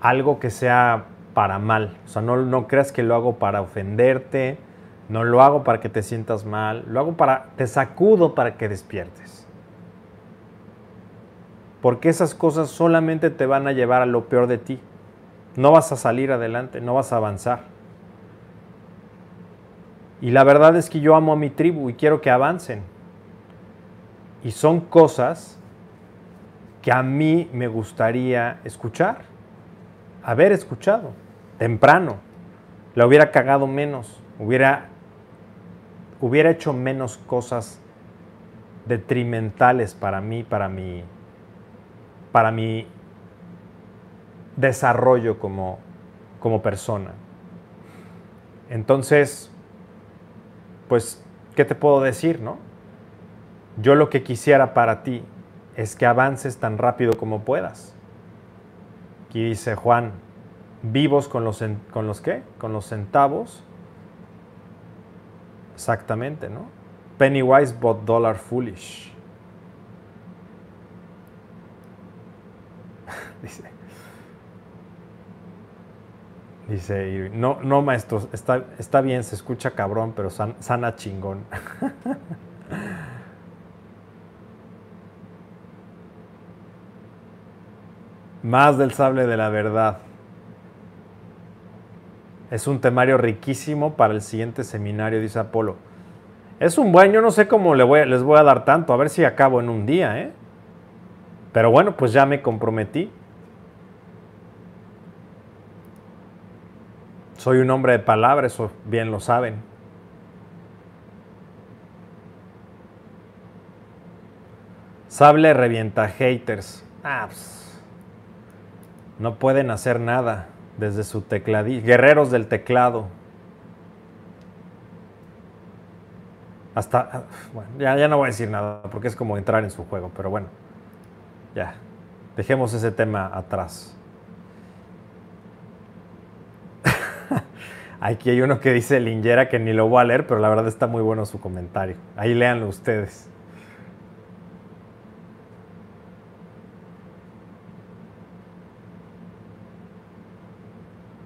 algo que sea para mal. O sea, no, no creas que lo hago para ofenderte, no lo hago para que te sientas mal, lo hago para, te sacudo para que despiertes. Porque esas cosas solamente te van a llevar a lo peor de ti. No vas a salir adelante, no vas a avanzar. Y la verdad es que yo amo a mi tribu y quiero que avancen. Y son cosas que a mí me gustaría escuchar, haber escuchado temprano. La hubiera cagado menos, hubiera hubiera hecho menos cosas detrimentales para mí, para mi, para mi desarrollo como, como persona. Entonces, pues, ¿qué te puedo decir, no? Yo lo que quisiera para ti es que avances tan rápido como puedas. Aquí dice Juan, vivos con los, con los qué? Con los centavos Exactamente, ¿no? Penny wise but dollar foolish. Dice. Dice, no, no maestro, está, está bien, se escucha cabrón, pero sana chingón. Más del sable de la verdad. Es un temario riquísimo para el siguiente seminario, dice Apolo. Es un buen, yo no sé cómo les voy a dar tanto, a ver si acabo en un día, ¿eh? Pero bueno, pues ya me comprometí. Soy un hombre de palabras, eso bien lo saben. Sable revienta haters. Ah, pues, no pueden hacer nada desde su tecladillo. Guerreros del teclado. Hasta, ah, bueno, ya, ya no voy a decir nada porque es como entrar en su juego, pero bueno, ya, dejemos ese tema atrás. Aquí hay uno que dice Lingera que ni lo voy a leer, pero la verdad está muy bueno su comentario. Ahí léanlo ustedes.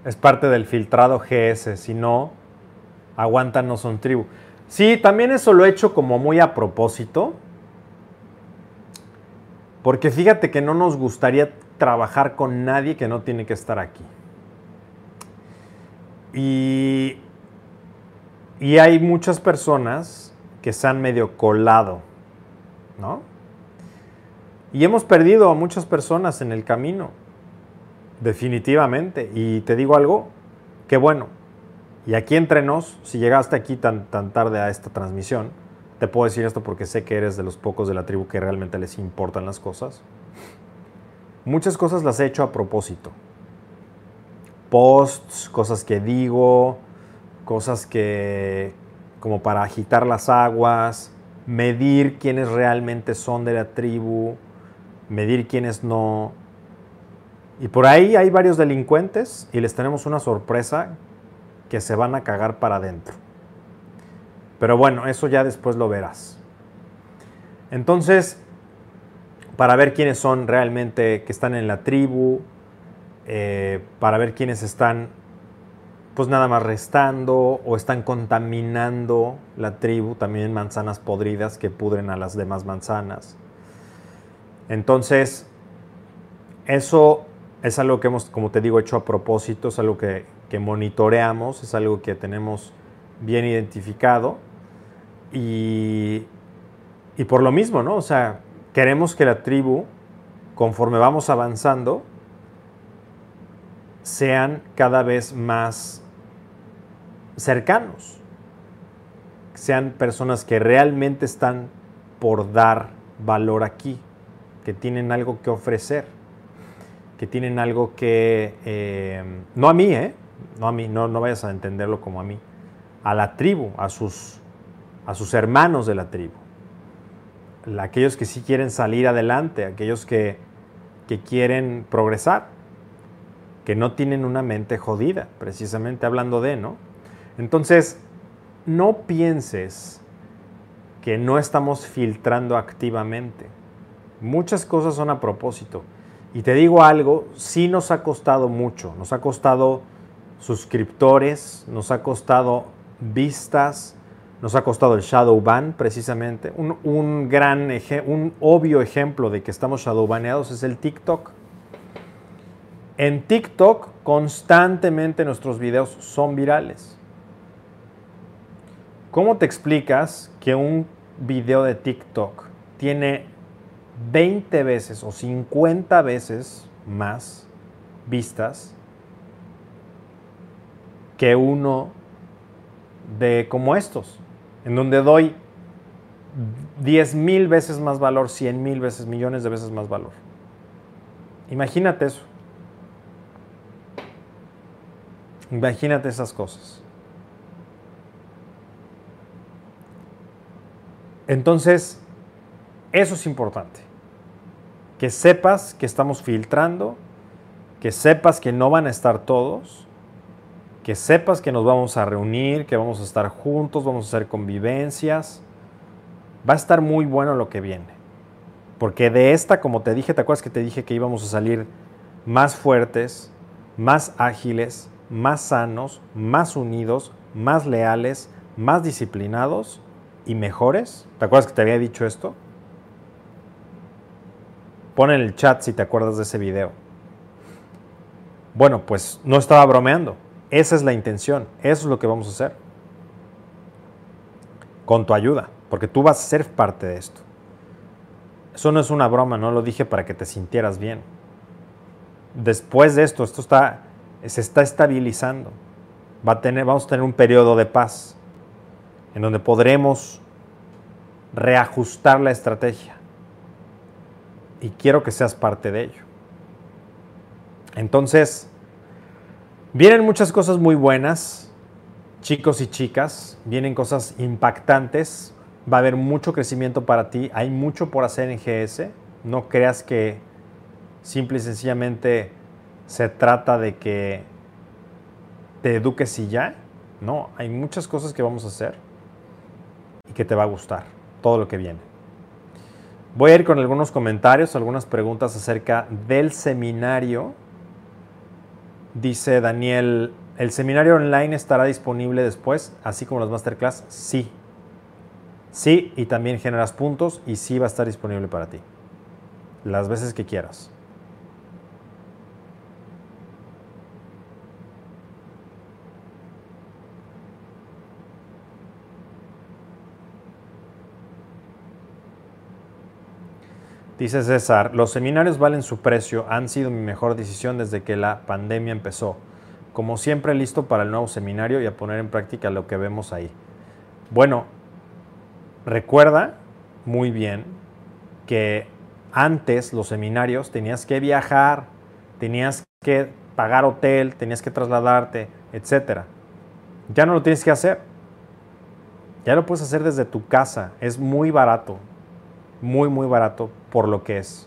Es parte del filtrado GS, si no, aguantan, no son tribu. Sí, también eso lo he hecho como muy a propósito. Porque fíjate que no nos gustaría trabajar con nadie que no tiene que estar aquí. Y, y hay muchas personas que se han medio colado, ¿no? Y hemos perdido a muchas personas en el camino. Definitivamente. Y te digo algo, qué bueno. Y aquí entre nos, si llegaste aquí tan, tan tarde a esta transmisión, te puedo decir esto porque sé que eres de los pocos de la tribu que realmente les importan las cosas. Muchas cosas las he hecho a propósito. Posts, cosas que digo, cosas que como para agitar las aguas, medir quiénes realmente son de la tribu, medir quiénes no, y por ahí hay varios delincuentes y les tenemos una sorpresa que se van a cagar para adentro. Pero bueno, eso ya después lo verás. Entonces, para ver quiénes son realmente que están en la tribu, eh, para ver quiénes están pues nada más restando o están contaminando la tribu, también manzanas podridas que pudren a las demás manzanas. Entonces, eso es algo que hemos, como te digo, hecho a propósito, es algo que, monitoreamos, es algo que tenemos bien identificado y, y por lo mismo, ¿no? O sea, queremos que la tribu, conforme vamos avanzando, sean cada vez más cercanos, sean personas que realmente están por dar valor aquí, que tienen algo que ofrecer, que tienen algo que, eh, no a mí, ¿eh? No a mí, no, no vayas a entenderlo como a mí, a la tribu, a sus, a sus hermanos de la tribu, aquellos que sí quieren salir adelante, aquellos que, que quieren progresar, que no tienen una mente jodida, precisamente hablando de, ¿no? Entonces, no pienses que no estamos filtrando activamente. Muchas cosas son a propósito. Y te digo algo, sí nos ha costado mucho. Nos ha costado suscriptores, nos ha costado vistas, nos ha costado el shadow ban precisamente. Un, gran, un obvio ejemplo de que estamos shadow baneados es el TikTok. En TikTok constantemente nuestros videos son virales. ¿Cómo te explicas que un video de TikTok tiene 20 veces o 50 veces más vistas que uno de como estos, en donde doy 10 mil veces más valor, 100 mil veces, millones de veces más valor. Imagínate eso. Imagínate esas cosas. Entonces, eso es importante. Que sepas que estamos filtrando, que sepas que no van a estar todos, que sepas que nos vamos a reunir, que vamos a estar juntos, vamos a hacer convivencias. Va a estar muy bueno lo que viene. Porque de esta, como te dije, ¿te acuerdas que te dije que íbamos a salir más fuertes, más ágiles, más sanos, más unidos, más leales, más disciplinados y mejores. ¿Te acuerdas que te había dicho esto? Pon en el chat si te acuerdas de ese video. Bueno, pues no estaba bromeando. Esa es la intención. Eso es lo que vamos a hacer. Con tu ayuda. Porque tú vas a ser parte de esto. Eso no es una broma, no lo dije para que te sintieras bien. Después de esto, esto está se está estabilizando. Va a tener, vamos a tener un periodo de paz en donde podremos reajustar la estrategia. Y quiero que seas parte de ello. Entonces, vienen muchas cosas muy buenas, chicos y chicas, vienen cosas impactantes, va a haber mucho crecimiento para ti, hay mucho por hacer en GS, no creas que simple y sencillamente se trata de que te eduques y ya. No, hay muchas cosas que vamos a hacer y que te va a gustar, todo lo que viene. Voy a ir con algunos comentarios, algunas preguntas acerca del seminario. Dice Daniel, ¿el seminario online estará disponible después, así como las masterclass? Sí. Sí, y también generas puntos y sí va a estar disponible para ti. Las veces que quieras. Dice César, los seminarios valen su precio, han sido mi mejor decisión desde que la pandemia empezó. Como siempre, listo para el nuevo seminario y a poner en práctica lo que vemos ahí. Bueno, recuerda muy bien que antes los seminarios tenías que viajar, tenías que pagar hotel, tenías que trasladarte, etc. Ya no lo tienes que hacer. Ya lo puedes hacer desde tu casa. Es muy barato muy, muy barato por lo que es.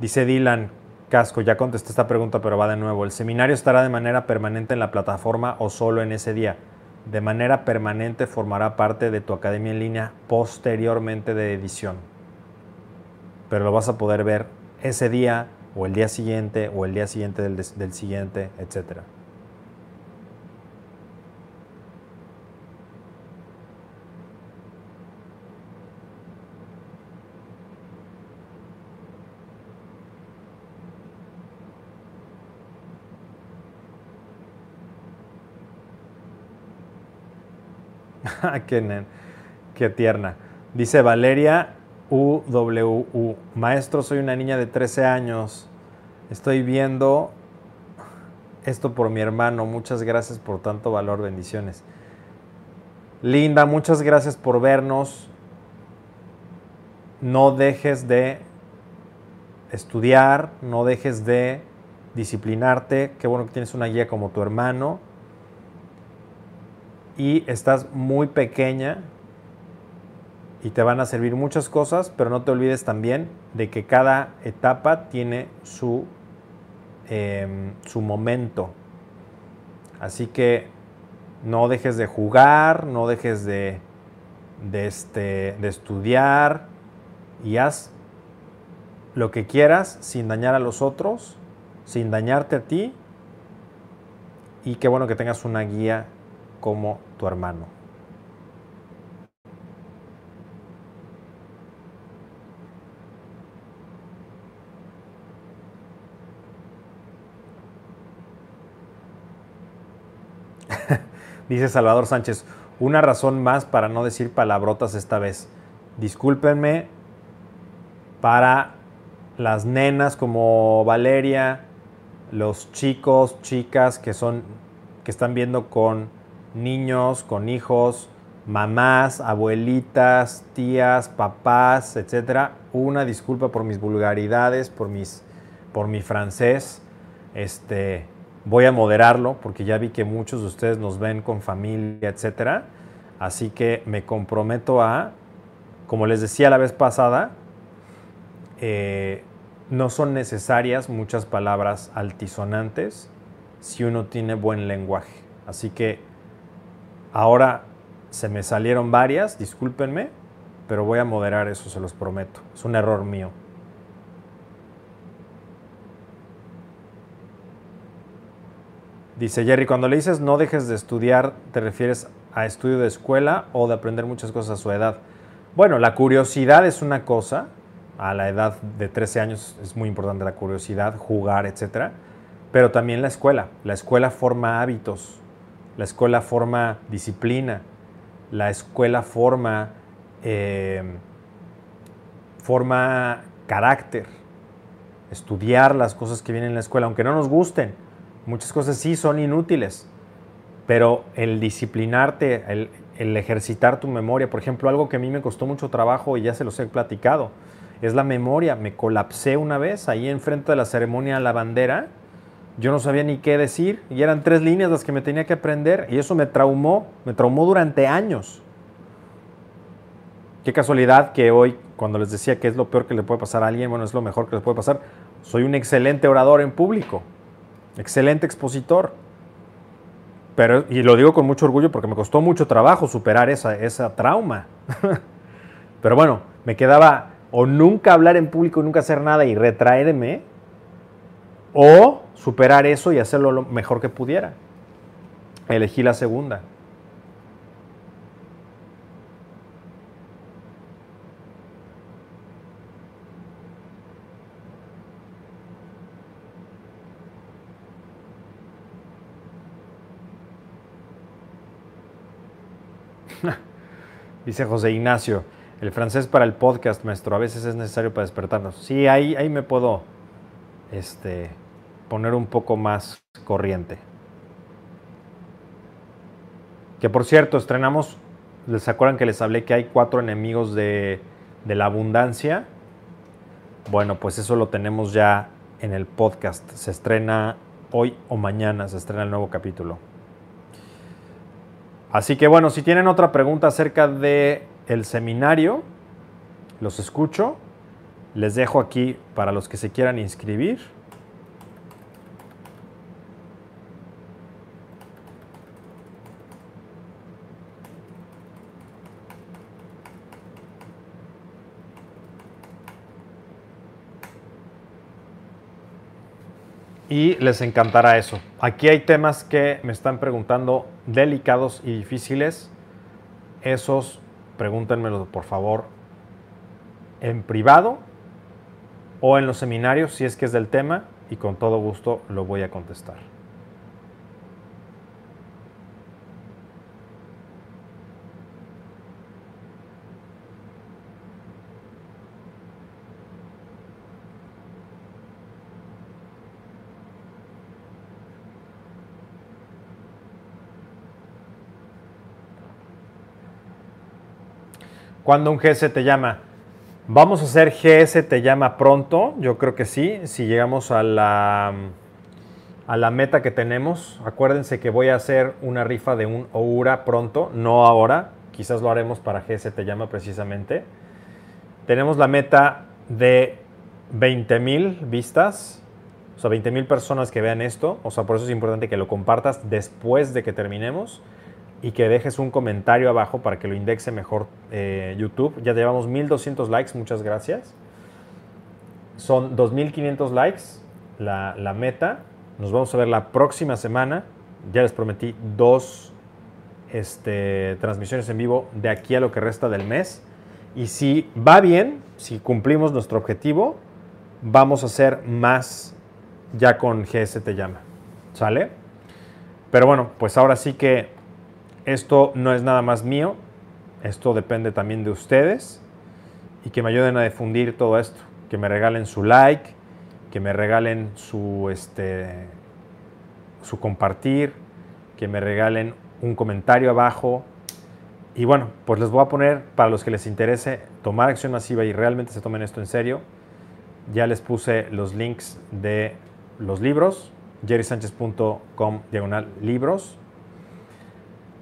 Dice Dylan Casco, ya contesté esta pregunta, pero va de nuevo. ¿El seminario estará de manera permanente en la plataforma o solo en ese día? De manera permanente formará parte de tu academia en línea posteriormente de edición pero lo vas a poder ver ese día o el día siguiente o el día siguiente del, del siguiente, etc. qué, qué tierna. Dice Valeria UWU. Maestro, soy una niña de 13 años. Estoy viendo esto por mi hermano. Muchas gracias por tanto valor. Bendiciones. Linda, muchas gracias por vernos. No dejes de estudiar, no dejes de disciplinarte. Qué bueno que tienes una guía como tu hermano. Y estás muy pequeña y te van a servir muchas cosas, pero no te olvides también de que cada etapa tiene su, em, su momento. Así que no dejes de jugar, no dejes de, de, este, de estudiar y haz lo que quieras sin dañar a los otros, sin dañarte a ti. Y qué bueno que tengas una guía como tu hermano. Dice Salvador Sánchez, una razón más para no decir palabrotas esta vez. Discúlpenme para las nenas como Valeria, los chicos, chicas que son que están viendo con niños, con hijos, mamás, abuelitas, tías, papás, etcétera. Una disculpa por mis vulgaridades, por mis por mi francés. Este, Voy a moderarlo porque ya vi que muchos de ustedes nos ven con familia, etcétera. Así que me comprometo a, como les decía la vez pasada, eh, no son necesarias muchas palabras altisonantes si uno tiene buen lenguaje. Así que ahora se me salieron varias, discúlpenme, pero voy a moderar eso, se los prometo. Es un error mío. Dice Jerry, cuando le dices no dejes de estudiar, ¿te refieres a estudio de escuela o de aprender muchas cosas a su edad? Bueno, la curiosidad es una cosa, a la edad de 13 años es muy importante la curiosidad, jugar, etc. Pero también la escuela. La escuela forma hábitos, la escuela forma disciplina, la escuela forma, eh, forma carácter. Estudiar las cosas que vienen en la escuela, aunque no nos gusten Muchas cosas sí son inútiles, pero el disciplinarte, el, ejercitar tu memoria, por ejemplo, algo que a mí me costó mucho trabajo y ya se los he platicado, es la memoria. Me colapsé una vez ahí enfrente de la ceremonia de la bandera. Yo no sabía ni qué decir y eran tres líneas las que me tenía que aprender y eso me traumó, me traumó durante años. Qué casualidad que hoy, cuando les decía que es lo peor que le puede pasar a alguien, bueno, es lo mejor que le puede pasar, soy un excelente orador en público. Excelente expositor. Pero, y lo digo con mucho orgullo porque me costó mucho trabajo superar esa, esa trauma. Pero bueno, me quedaba o nunca hablar en público, nunca hacer nada y retraerme, o superar eso y hacerlo lo mejor que pudiera. Elegí la segunda. Dice José Ignacio, el francés para el podcast, maestro, a veces es necesario para despertarnos. Sí, ahí, ahí me puedo este, poner un poco más corriente. Que por cierto, estrenamos, ¿les acuerdan que les hablé que hay cuatro enemigos de, de la abundancia? Bueno, pues eso lo tenemos ya en el podcast. Se estrena hoy o mañana, se estrena el nuevo capítulo. Así que bueno, si tienen otra pregunta acerca del el seminario, los escucho. Les dejo aquí para los que se quieran inscribir. Y les encantará eso. Aquí hay temas que me están preguntando delicados y difíciles. Esos pregúntenmelo por favor en privado o en los seminarios si es que es del tema y con todo gusto lo voy a contestar. ¿Cuándo un GS te llama? Vamos a hacer GS te llama pronto, yo creo que sí, si llegamos a la, a la meta que tenemos. Acuérdense que voy a hacer una rifa de un Oura pronto, no ahora, quizás lo haremos para GS te llama precisamente. Tenemos la meta de 20 mil vistas, o sea, 20 mil personas que vean esto, o sea, por eso es importante que lo compartas después de que terminemos y que dejes un comentario abajo para que lo indexe mejor eh, YouTube. Ya llevamos 1200 likes, muchas gracias. Son 2500 likes la, la, meta. Nos vamos a ver la próxima semana. Ya les prometí dos este, transmisiones en vivo de aquí a lo que resta del mes. Y si va bien, si cumplimos nuestro objetivo, vamos a hacer más ya con GS Te Llama. ¿Sale? Pero bueno, pues ahora sí que esto no es nada más mío, esto depende también de ustedes y que me ayuden a difundir todo esto, que me regalen su like, que me regalen su, este, su compartir, que me regalen un comentario abajo. Y bueno, pues les voy a poner, para los que les interese tomar acción masiva y realmente se tomen esto en serio, ya les puse los links de los libros, jerrysanchez.com diagonal libros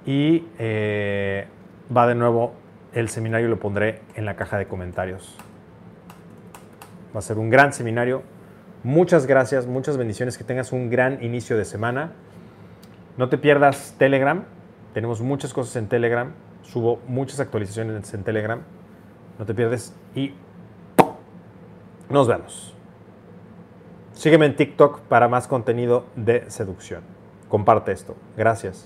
y eh, va de nuevo el seminario, lo pondré en la caja de comentarios. Va a ser un gran seminario. Muchas gracias, muchas bendiciones, que tengas un gran inicio de semana. No te pierdas Telegram, tenemos muchas cosas en Telegram, subo muchas actualizaciones en Telegram. No te pierdes y nos vemos. Sígueme en TikTok para más contenido de seducción. Comparte esto. Gracias.